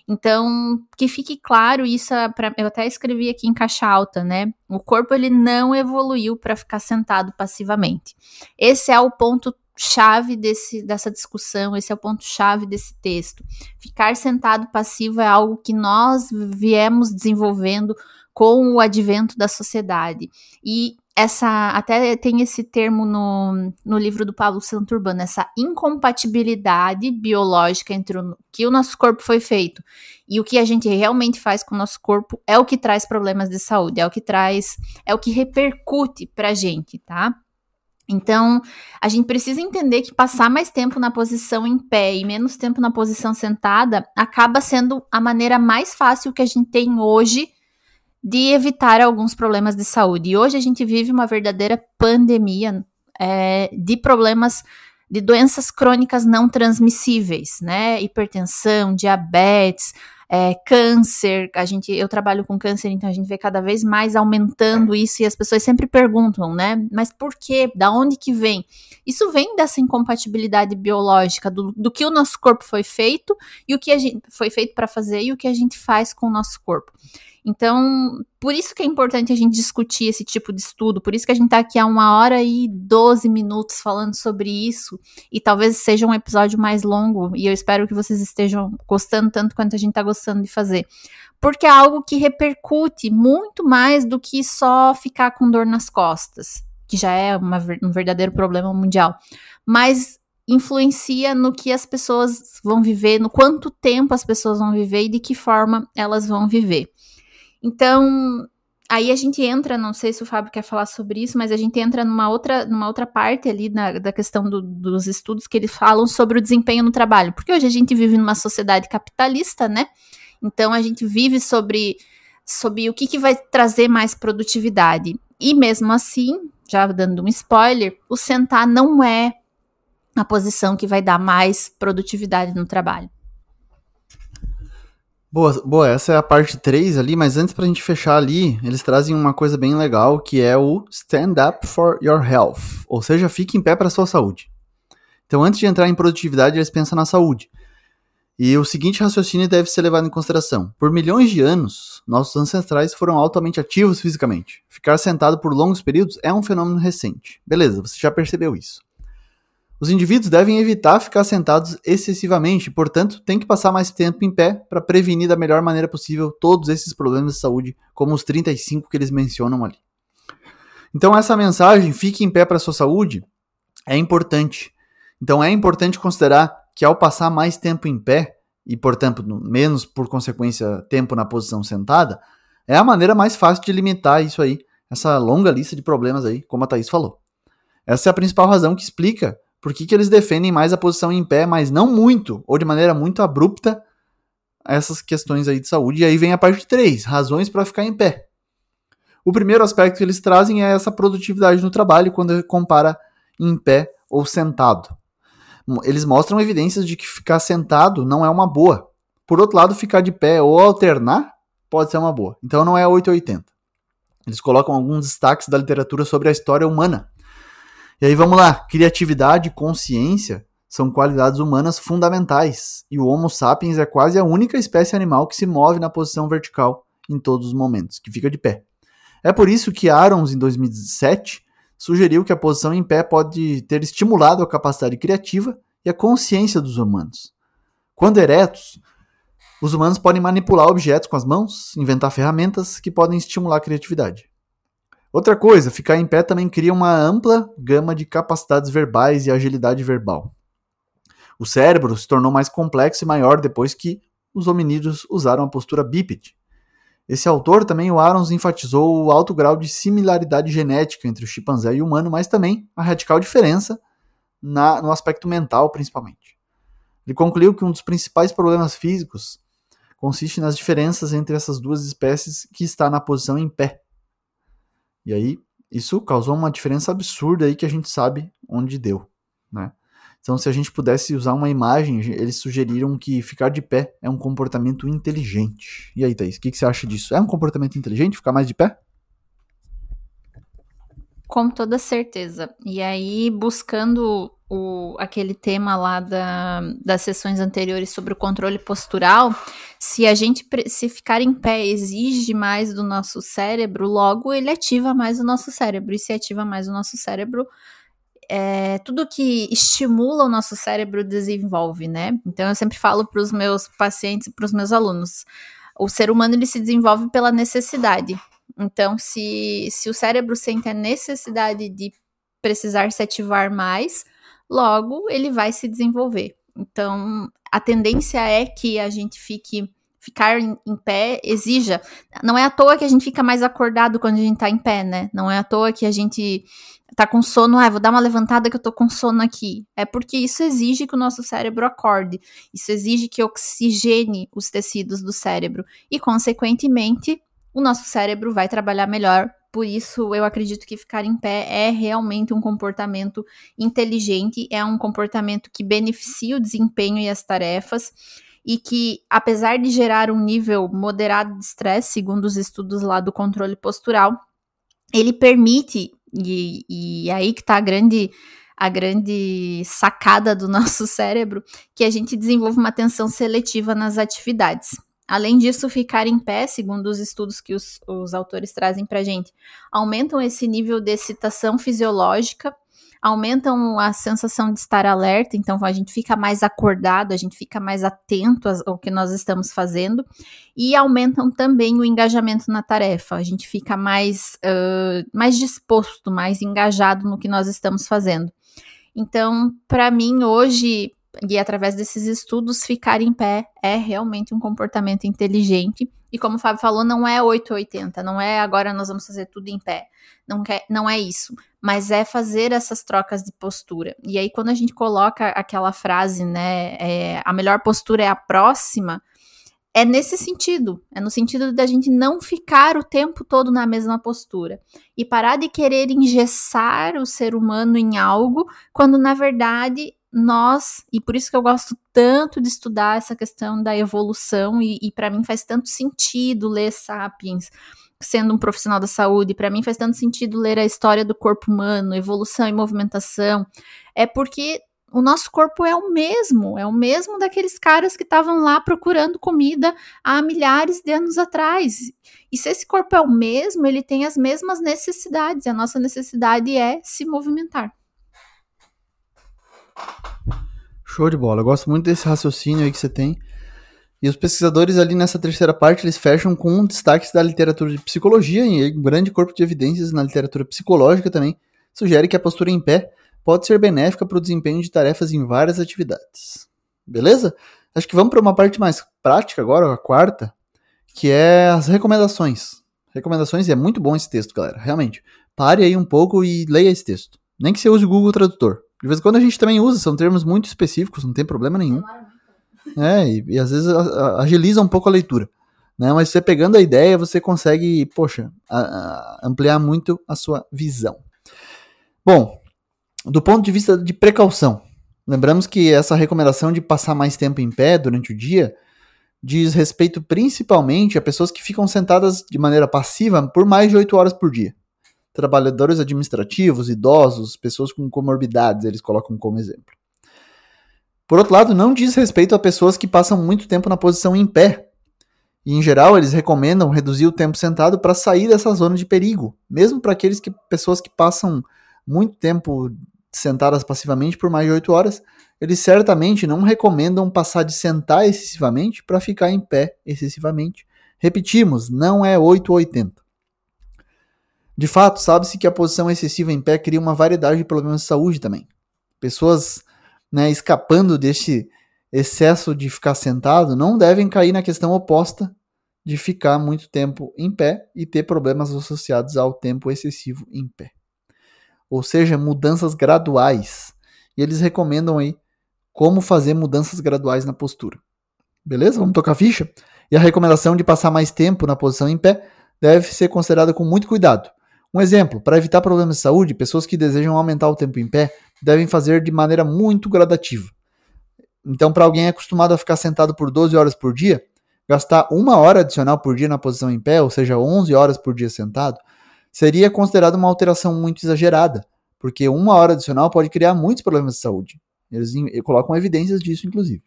Então, que fique claro, isso é pra, eu até escrevi aqui em caixa alta, né? O corpo ele não evoluiu para ficar sentado passivamente. Esse é o ponto chave desse, dessa discussão, esse é o ponto chave desse texto. Ficar sentado passivo é algo que nós viemos desenvolvendo com o advento da sociedade. E essa até tem esse termo no, no livro do Pablo Santurbano, essa incompatibilidade biológica entre o que o nosso corpo foi feito e o que a gente realmente faz com o nosso corpo é o que traz problemas de saúde, é o que traz, é o que repercute pra gente, tá? Então, a gente precisa entender que passar mais tempo na posição em pé e menos tempo na posição sentada acaba sendo a maneira mais fácil que a gente tem hoje de evitar alguns problemas de saúde. E hoje a gente vive uma verdadeira pandemia é, de problemas de doenças crônicas não transmissíveis, né? Hipertensão, diabetes, é, câncer. A gente, eu trabalho com câncer, então a gente vê cada vez mais aumentando isso e as pessoas sempre perguntam, né? Mas por quê? Da onde que vem? Isso vem dessa incompatibilidade biológica do, do que o nosso corpo foi feito e o que a gente foi feito para fazer e o que a gente faz com o nosso corpo. Então, por isso que é importante a gente discutir esse tipo de estudo, por isso que a gente está aqui há uma hora e 12 minutos falando sobre isso, e talvez seja um episódio mais longo, e eu espero que vocês estejam gostando tanto quanto a gente está gostando de fazer. Porque é algo que repercute muito mais do que só ficar com dor nas costas, que já é uma, um verdadeiro problema mundial. Mas influencia no que as pessoas vão viver, no quanto tempo as pessoas vão viver e de que forma elas vão viver. Então, aí a gente entra, não sei se o Fábio quer falar sobre isso, mas a gente entra numa outra, numa outra parte ali na, da questão do, dos estudos que eles falam sobre o desempenho no trabalho. Porque hoje a gente vive numa sociedade capitalista, né? Então a gente vive sobre, sobre o que, que vai trazer mais produtividade. E mesmo assim, já dando um spoiler, o sentar não é a posição que vai dar mais produtividade no trabalho. Boa, boa, essa é a parte 3 ali, mas antes pra gente fechar ali, eles trazem uma coisa bem legal que é o Stand Up for Your Health, ou seja, fique em pé para sua saúde. Então, antes de entrar em produtividade, eles pensam na saúde. E o seguinte raciocínio deve ser levado em consideração. Por milhões de anos, nossos ancestrais foram altamente ativos fisicamente. Ficar sentado por longos períodos é um fenômeno recente. Beleza, você já percebeu isso. Os indivíduos devem evitar ficar sentados excessivamente, portanto, tem que passar mais tempo em pé para prevenir da melhor maneira possível todos esses problemas de saúde, como os 35 que eles mencionam ali. Então, essa mensagem, fique em pé para sua saúde, é importante. Então, é importante considerar que ao passar mais tempo em pé, e portanto, menos por consequência tempo na posição sentada, é a maneira mais fácil de limitar isso aí, essa longa lista de problemas aí, como a Thaís falou. Essa é a principal razão que explica por que, que eles defendem mais a posição em pé, mas não muito, ou de maneira muito abrupta, essas questões aí de saúde. E aí vem a parte 3, razões para ficar em pé. O primeiro aspecto que eles trazem é essa produtividade no trabalho, quando compara em pé ou sentado. Eles mostram evidências de que ficar sentado não é uma boa. Por outro lado, ficar de pé ou alternar pode ser uma boa. Então não é 880. Eles colocam alguns destaques da literatura sobre a história humana. E aí vamos lá, criatividade e consciência são qualidades humanas fundamentais, e o Homo sapiens é quase a única espécie animal que se move na posição vertical em todos os momentos, que fica de pé. É por isso que Arons, em 2007, sugeriu que a posição em pé pode ter estimulado a capacidade criativa e a consciência dos humanos. Quando eretos, os humanos podem manipular objetos com as mãos, inventar ferramentas que podem estimular a criatividade. Outra coisa, ficar em pé também cria uma ampla gama de capacidades verbais e agilidade verbal. O cérebro se tornou mais complexo e maior depois que os hominídeos usaram a postura bípede. Esse autor também, o Arons, enfatizou o alto grau de similaridade genética entre o chimpanzé e o humano, mas também a radical diferença na, no aspecto mental, principalmente. Ele concluiu que um dos principais problemas físicos consiste nas diferenças entre essas duas espécies que está na posição em pé. E aí, isso causou uma diferença absurda aí que a gente sabe onde deu, né? Então, se a gente pudesse usar uma imagem, eles sugeriram que ficar de pé é um comportamento inteligente. E aí, Thaís, o que, que você acha disso? É um comportamento inteligente ficar mais de pé? Com toda certeza. E aí, buscando o, aquele tema lá da, das sessões anteriores sobre o controle postural, se a gente se ficar em pé exige mais do nosso cérebro, logo ele ativa mais o nosso cérebro. E se ativa mais o nosso cérebro, é, tudo que estimula o nosso cérebro desenvolve, né? Então eu sempre falo para os meus pacientes e para os meus alunos, o ser humano ele se desenvolve pela necessidade. Então, se, se o cérebro sente a necessidade de precisar se ativar mais, logo ele vai se desenvolver. Então, a tendência é que a gente fique ficar em, em, pé exija. Não é à toa que a gente fica mais acordado quando a gente tá em pé, né? Não é à toa que a gente tá com sono, ah, vou dar uma levantada que eu tô com sono aqui. É porque isso exige que o nosso cérebro acorde. Isso exige que oxigene os tecidos do cérebro e consequentemente o nosso cérebro vai trabalhar melhor. Por isso, eu acredito que ficar em pé é realmente um comportamento inteligente, é um comportamento que beneficia o desempenho e as tarefas, e que, apesar de gerar um nível moderado de estresse, segundo os estudos lá do controle postural, ele permite, e, e aí que está a grande a grande sacada do nosso cérebro, que a gente desenvolva uma atenção seletiva nas atividades. Além disso, ficar em pé, segundo os estudos que os, os autores trazem para gente, aumentam esse nível de excitação fisiológica, aumentam a sensação de estar alerta, então a gente fica mais acordado, a gente fica mais atento ao que nós estamos fazendo, e aumentam também o engajamento na tarefa, a gente fica mais, uh, mais disposto, mais engajado no que nós estamos fazendo. Então, para mim, hoje, e através desses estudos, ficar em pé é realmente um comportamento inteligente E como o Fábio falou, não é 880, não é agora nós vamos fazer tudo em pé. Não, quer, não é isso. Mas é fazer essas trocas de postura. E aí, quando a gente coloca aquela frase, né? É, a melhor postura é a próxima, é nesse sentido. É no sentido da gente não ficar o tempo todo na mesma postura. E parar de querer engessar o ser humano em algo, quando na verdade nós, e por isso que eu gosto tanto de estudar essa questão da evolução, e, e para mim faz tanto sentido ler Sapiens, sendo um profissional da saúde, para mim faz tanto sentido ler a história do corpo humano, evolução e movimentação, é porque o nosso corpo é o mesmo, é o mesmo daqueles caras que estavam lá procurando comida há milhares de anos atrás. E se esse corpo é o mesmo, ele tem as mesmas necessidades, a nossa necessidade é se movimentar. Show de bola. Eu gosto muito desse raciocínio aí que você tem. E os pesquisadores ali nessa terceira parte, eles fecham com um destaque da literatura de psicologia e um grande corpo de evidências na literatura psicológica também sugere que a postura em pé pode ser benéfica para o desempenho de tarefas em várias atividades. Beleza? Acho que vamos para uma parte mais prática agora, a quarta, que é as recomendações. Recomendações, é muito bom esse texto, galera, realmente. Pare aí um pouco e leia esse texto. Nem que você use o Google Tradutor. De vez em quando a gente também usa, são termos muito específicos, não tem problema nenhum. É, e, e às vezes a, a, agiliza um pouco a leitura. Né? Mas você pegando a ideia, você consegue, poxa, a, ampliar muito a sua visão. Bom, do ponto de vista de precaução, lembramos que essa recomendação de passar mais tempo em pé durante o dia diz respeito principalmente a pessoas que ficam sentadas de maneira passiva por mais de 8 horas por dia trabalhadores administrativos, idosos, pessoas com comorbidades, eles colocam como exemplo. Por outro lado, não diz respeito a pessoas que passam muito tempo na posição em pé. E, em geral, eles recomendam reduzir o tempo sentado para sair dessa zona de perigo, mesmo para aqueles que pessoas que passam muito tempo sentadas passivamente por mais de 8 horas, eles certamente não recomendam passar de sentar excessivamente para ficar em pé excessivamente. Repetimos, não é 8 ou 80. De fato, sabe-se que a posição excessiva em pé cria uma variedade de problemas de saúde também. Pessoas né, escapando deste excesso de ficar sentado não devem cair na questão oposta de ficar muito tempo em pé e ter problemas associados ao tempo excessivo em pé. Ou seja, mudanças graduais. E eles recomendam aí como fazer mudanças graduais na postura. Beleza? Vamos tocar a ficha? E a recomendação de passar mais tempo na posição em pé deve ser considerada com muito cuidado um exemplo, para evitar problemas de saúde, pessoas que desejam aumentar o tempo em pé devem fazer de maneira muito gradativa. Então, para alguém acostumado a ficar sentado por 12 horas por dia, gastar uma hora adicional por dia na posição em pé, ou seja, 11 horas por dia sentado, seria considerado uma alteração muito exagerada, porque uma hora adicional pode criar muitos problemas de saúde. Eles colocam evidências disso, inclusive.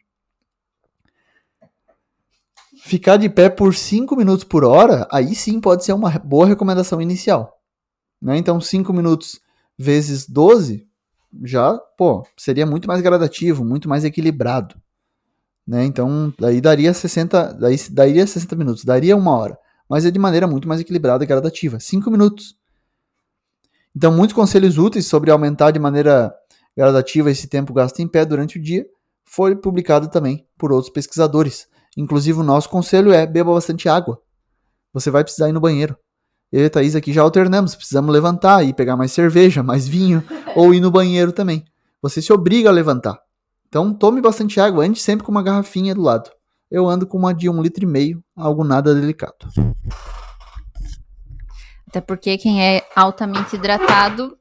Ficar de pé por 5 minutos por hora, aí sim pode ser uma boa recomendação inicial. Né? Então, 5 minutos vezes 12 já, pô, seria muito mais gradativo, muito mais equilibrado. Né? Então, daí daria 60, daí daria 60 minutos, daria uma hora, mas é de maneira muito mais equilibrada e gradativa, 5 minutos. Então, muitos conselhos úteis sobre aumentar de maneira gradativa esse tempo gasto em pé durante o dia foi publicado também por outros pesquisadores. Inclusive, o nosso conselho é beba bastante água. Você vai precisar ir no banheiro. Eu e a Thaís aqui já alternamos, precisamos levantar e pegar mais cerveja, mais vinho, ou ir no banheiro também. Você se obriga a levantar. Então tome bastante água, ande sempre com uma garrafinha do lado. Eu ando com uma de um litro e meio, algo nada delicado. Até porque quem é altamente hidratado.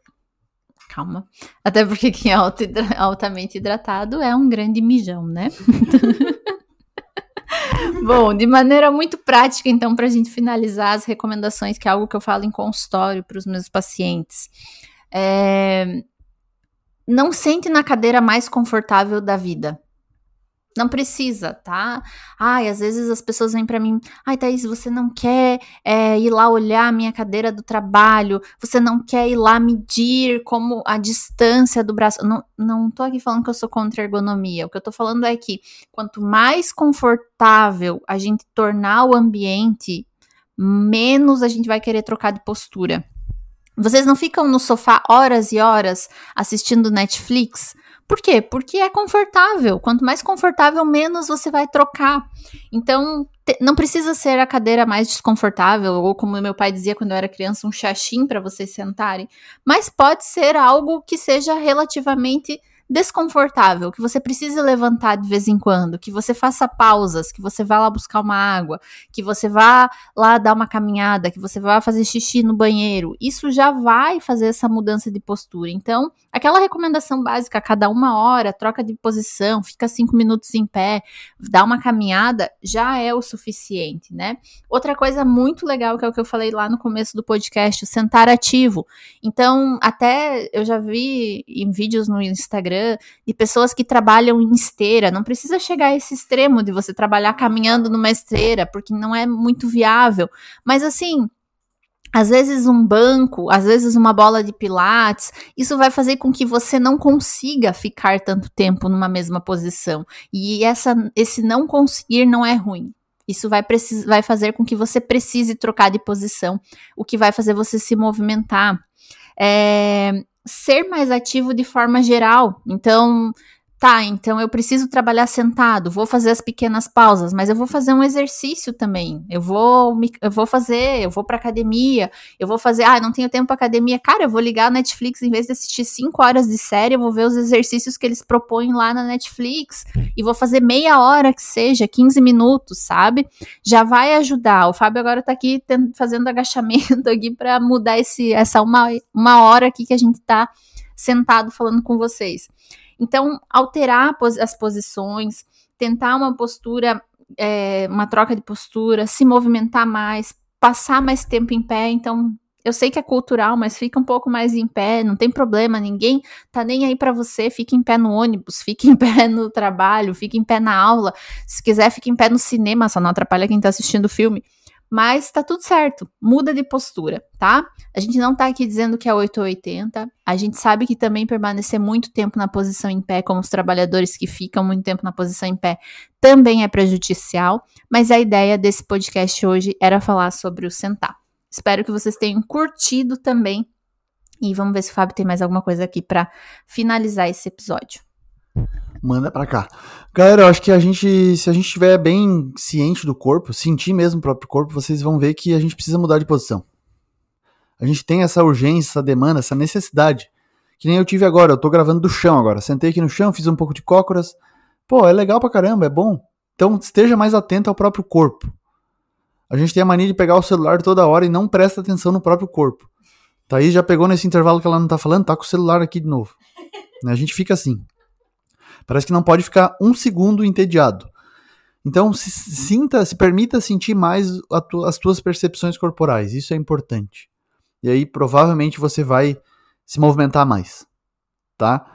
Calma. Até porque quem é altamente hidratado é um grande mijão, né? Bom, de maneira muito prática, então, para a gente finalizar as recomendações, que é algo que eu falo em consultório para os meus pacientes. É... Não sente na cadeira mais confortável da vida. Não precisa, tá? Ai, às vezes as pessoas vêm para mim, ai, Thaís, você não quer é, ir lá olhar a minha cadeira do trabalho, você não quer ir lá medir como a distância do braço. Não, não tô aqui falando que eu sou contra ergonomia. O que eu tô falando é que quanto mais confortável a gente tornar o ambiente, menos a gente vai querer trocar de postura. Vocês não ficam no sofá horas e horas assistindo Netflix Por quê? Porque é confortável. Quanto mais confortável, menos você vai trocar. Então, não precisa ser a cadeira mais desconfortável, ou como meu pai dizia quando eu era criança, um chachim para vocês sentarem, mas pode ser algo que seja relativamente desconfortável, que você precise levantar de vez em quando, que você faça pausas, que você vá lá buscar uma água, que você vá lá dar uma caminhada, que você vá fazer xixi no banheiro, isso já vai fazer essa mudança de postura. Então, aquela recomendação básica, cada uma hora, troca de posição, fica cinco minutos em pé, dá uma caminhada, já é o suficiente, né? Outra coisa muito legal, que é o que eu falei lá no começo do podcast, o sentar ativo. Então, até eu já vi em vídeos no Instagram Instagram de pessoas que trabalham em esteira. Não precisa chegar a esse extremo de você trabalhar caminhando numa esteira, porque não é muito viável. Mas assim, às vezes um banco, às vezes uma bola de pilates, isso vai fazer com que você não consiga ficar tanto tempo numa mesma posição. E essa, esse não conseguir não é ruim. Isso vai, vai fazer com que você precise trocar de posição, o que vai fazer você se movimentar. É, ser mais ativo de forma geral. Então, tá, então eu preciso trabalhar sentado, vou fazer as pequenas pausas, mas eu vou fazer um exercício também. Eu vou, eu vou fazer, eu vou para academia, eu vou fazer, ah, não tenho tempo para academia. Cara, eu vou ligar a Netflix em vez de assistir cinco horas de série, eu vou ver os exercícios que eles propõem lá na Netflix e vou fazer meia hora que seja, 15 minutos, sabe? Já vai ajudar. O Fábio agora tá aqui fazendo agachamento aqui para mudar esse essa uma, uma hora aqui que a gente tá sentado falando com vocês. Então, alterar as posições, tentar uma postura, é, uma troca de postura, se movimentar mais, passar mais tempo em pé. Então, eu sei que é cultural, mas fica um pouco mais em pé, não tem problema, ninguém tá nem aí para você, fica em pé no ônibus, fica em pé no trabalho, fica em pé na aula, se quiser fica em pé no cinema, só não atrapalha quem tá assistindo o filme mas tá tudo certo, muda de postura, tá? A gente não tá aqui dizendo que é 880, a gente sabe que também permanecer muito tempo na posição em pé, como os trabalhadores que ficam muito tempo na posição em pé, também é prejudicial, mas a ideia desse podcast hoje era falar sobre o sentar. Espero que vocês tenham curtido também. E vamos ver se o Fábio tem mais alguma coisa aqui para finalizar esse episódio manda para cá. Galera, eu acho que a gente, se a gente estiver bem ciente do corpo, sentir mesmo o próprio corpo, vocês vão ver que a gente precisa mudar de posição. A gente tem essa urgência, essa demanda, essa necessidade. Que nem eu tive agora, eu tô gravando do chão agora. Sentei aqui no chão, fiz um pouco de cócoras. Pô, é legal pra caramba, é bom. Então esteja mais atento ao próprio corpo. A gente tem a mania de pegar o celular toda hora e não presta atenção no próprio corpo. Thaís já pegou nesse intervalo que ela não tá falando, tá com o celular aqui de novo. A gente fica assim. Parece que não pode ficar um segundo entediado. Então, se, sinta, se permita sentir mais tu, as tuas percepções corporais. Isso é importante. E aí, provavelmente, você vai se movimentar mais, tá?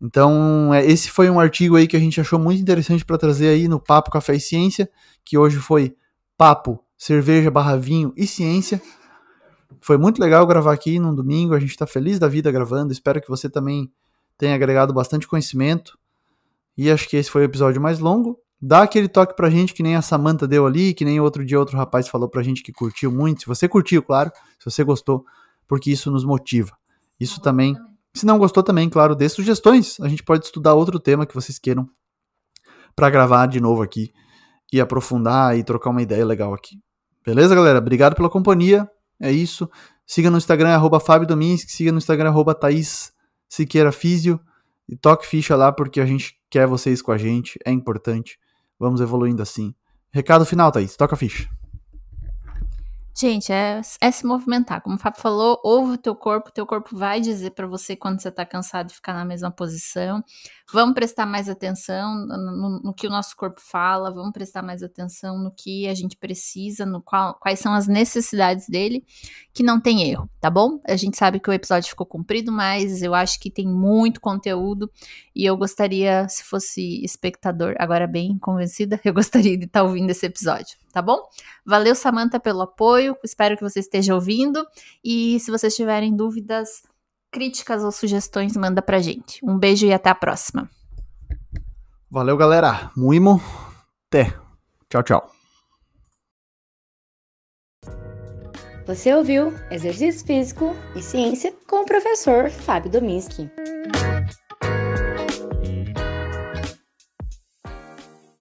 Então, é, esse foi um artigo aí que a gente achou muito interessante para trazer aí no Papo Café e Ciência, que hoje foi Papo, Cerveja, Barra Vinho e Ciência. Foi muito legal gravar aqui num domingo, a gente está feliz da vida gravando, espero que você também tenha agregado bastante conhecimento. E acho que esse foi o episódio mais longo. Dá aquele toque pra gente, que nem a Samantha deu ali, que nem outro dia outro rapaz falou pra gente que curtiu muito. Se você curtiu, claro, se você gostou, porque isso nos motiva. Isso também. Se não gostou também, claro, dê sugestões. A gente pode estudar outro tema que vocês queiram para gravar de novo aqui e aprofundar e trocar uma ideia legal aqui. Beleza, galera? Obrigado pela companhia. É isso. Siga no Instagram, arroba Fábio Dominski, siga no Instagram, arroba Thaís Siqueira Físio. E toque ficha lá porque a gente quer vocês com a gente, é importante. Vamos evoluindo assim. Recado final, Thaís, toca ficha. Gente, é, é, se movimentar. Como o Fábio falou, ouve o teu corpo, teu corpo vai dizer para você quando você tá cansado de ficar na mesma posição. Vamos prestar mais atenção no, no, que o nosso corpo fala, vamos prestar mais atenção no que a gente precisa, no qual, quais são as necessidades dele, que não tem erro, tá bom? A gente sabe que o episódio ficou comprido, mas eu acho que tem muito conteúdo e eu gostaria, se fosse espectador, agora bem convencida, eu gostaria de estar tá ouvindo esse episódio tá bom? Valeu, Samantha, pelo apoio. Espero que você esteja ouvindo. E se vocês tiverem dúvidas, críticas ou sugestões, manda pra gente. Um beijo e até a próxima. Valeu, galera. Muimo. Até. Tchau, tchau. Você ouviu Exercício Físico e Ciência com o professor Fábio Dominski.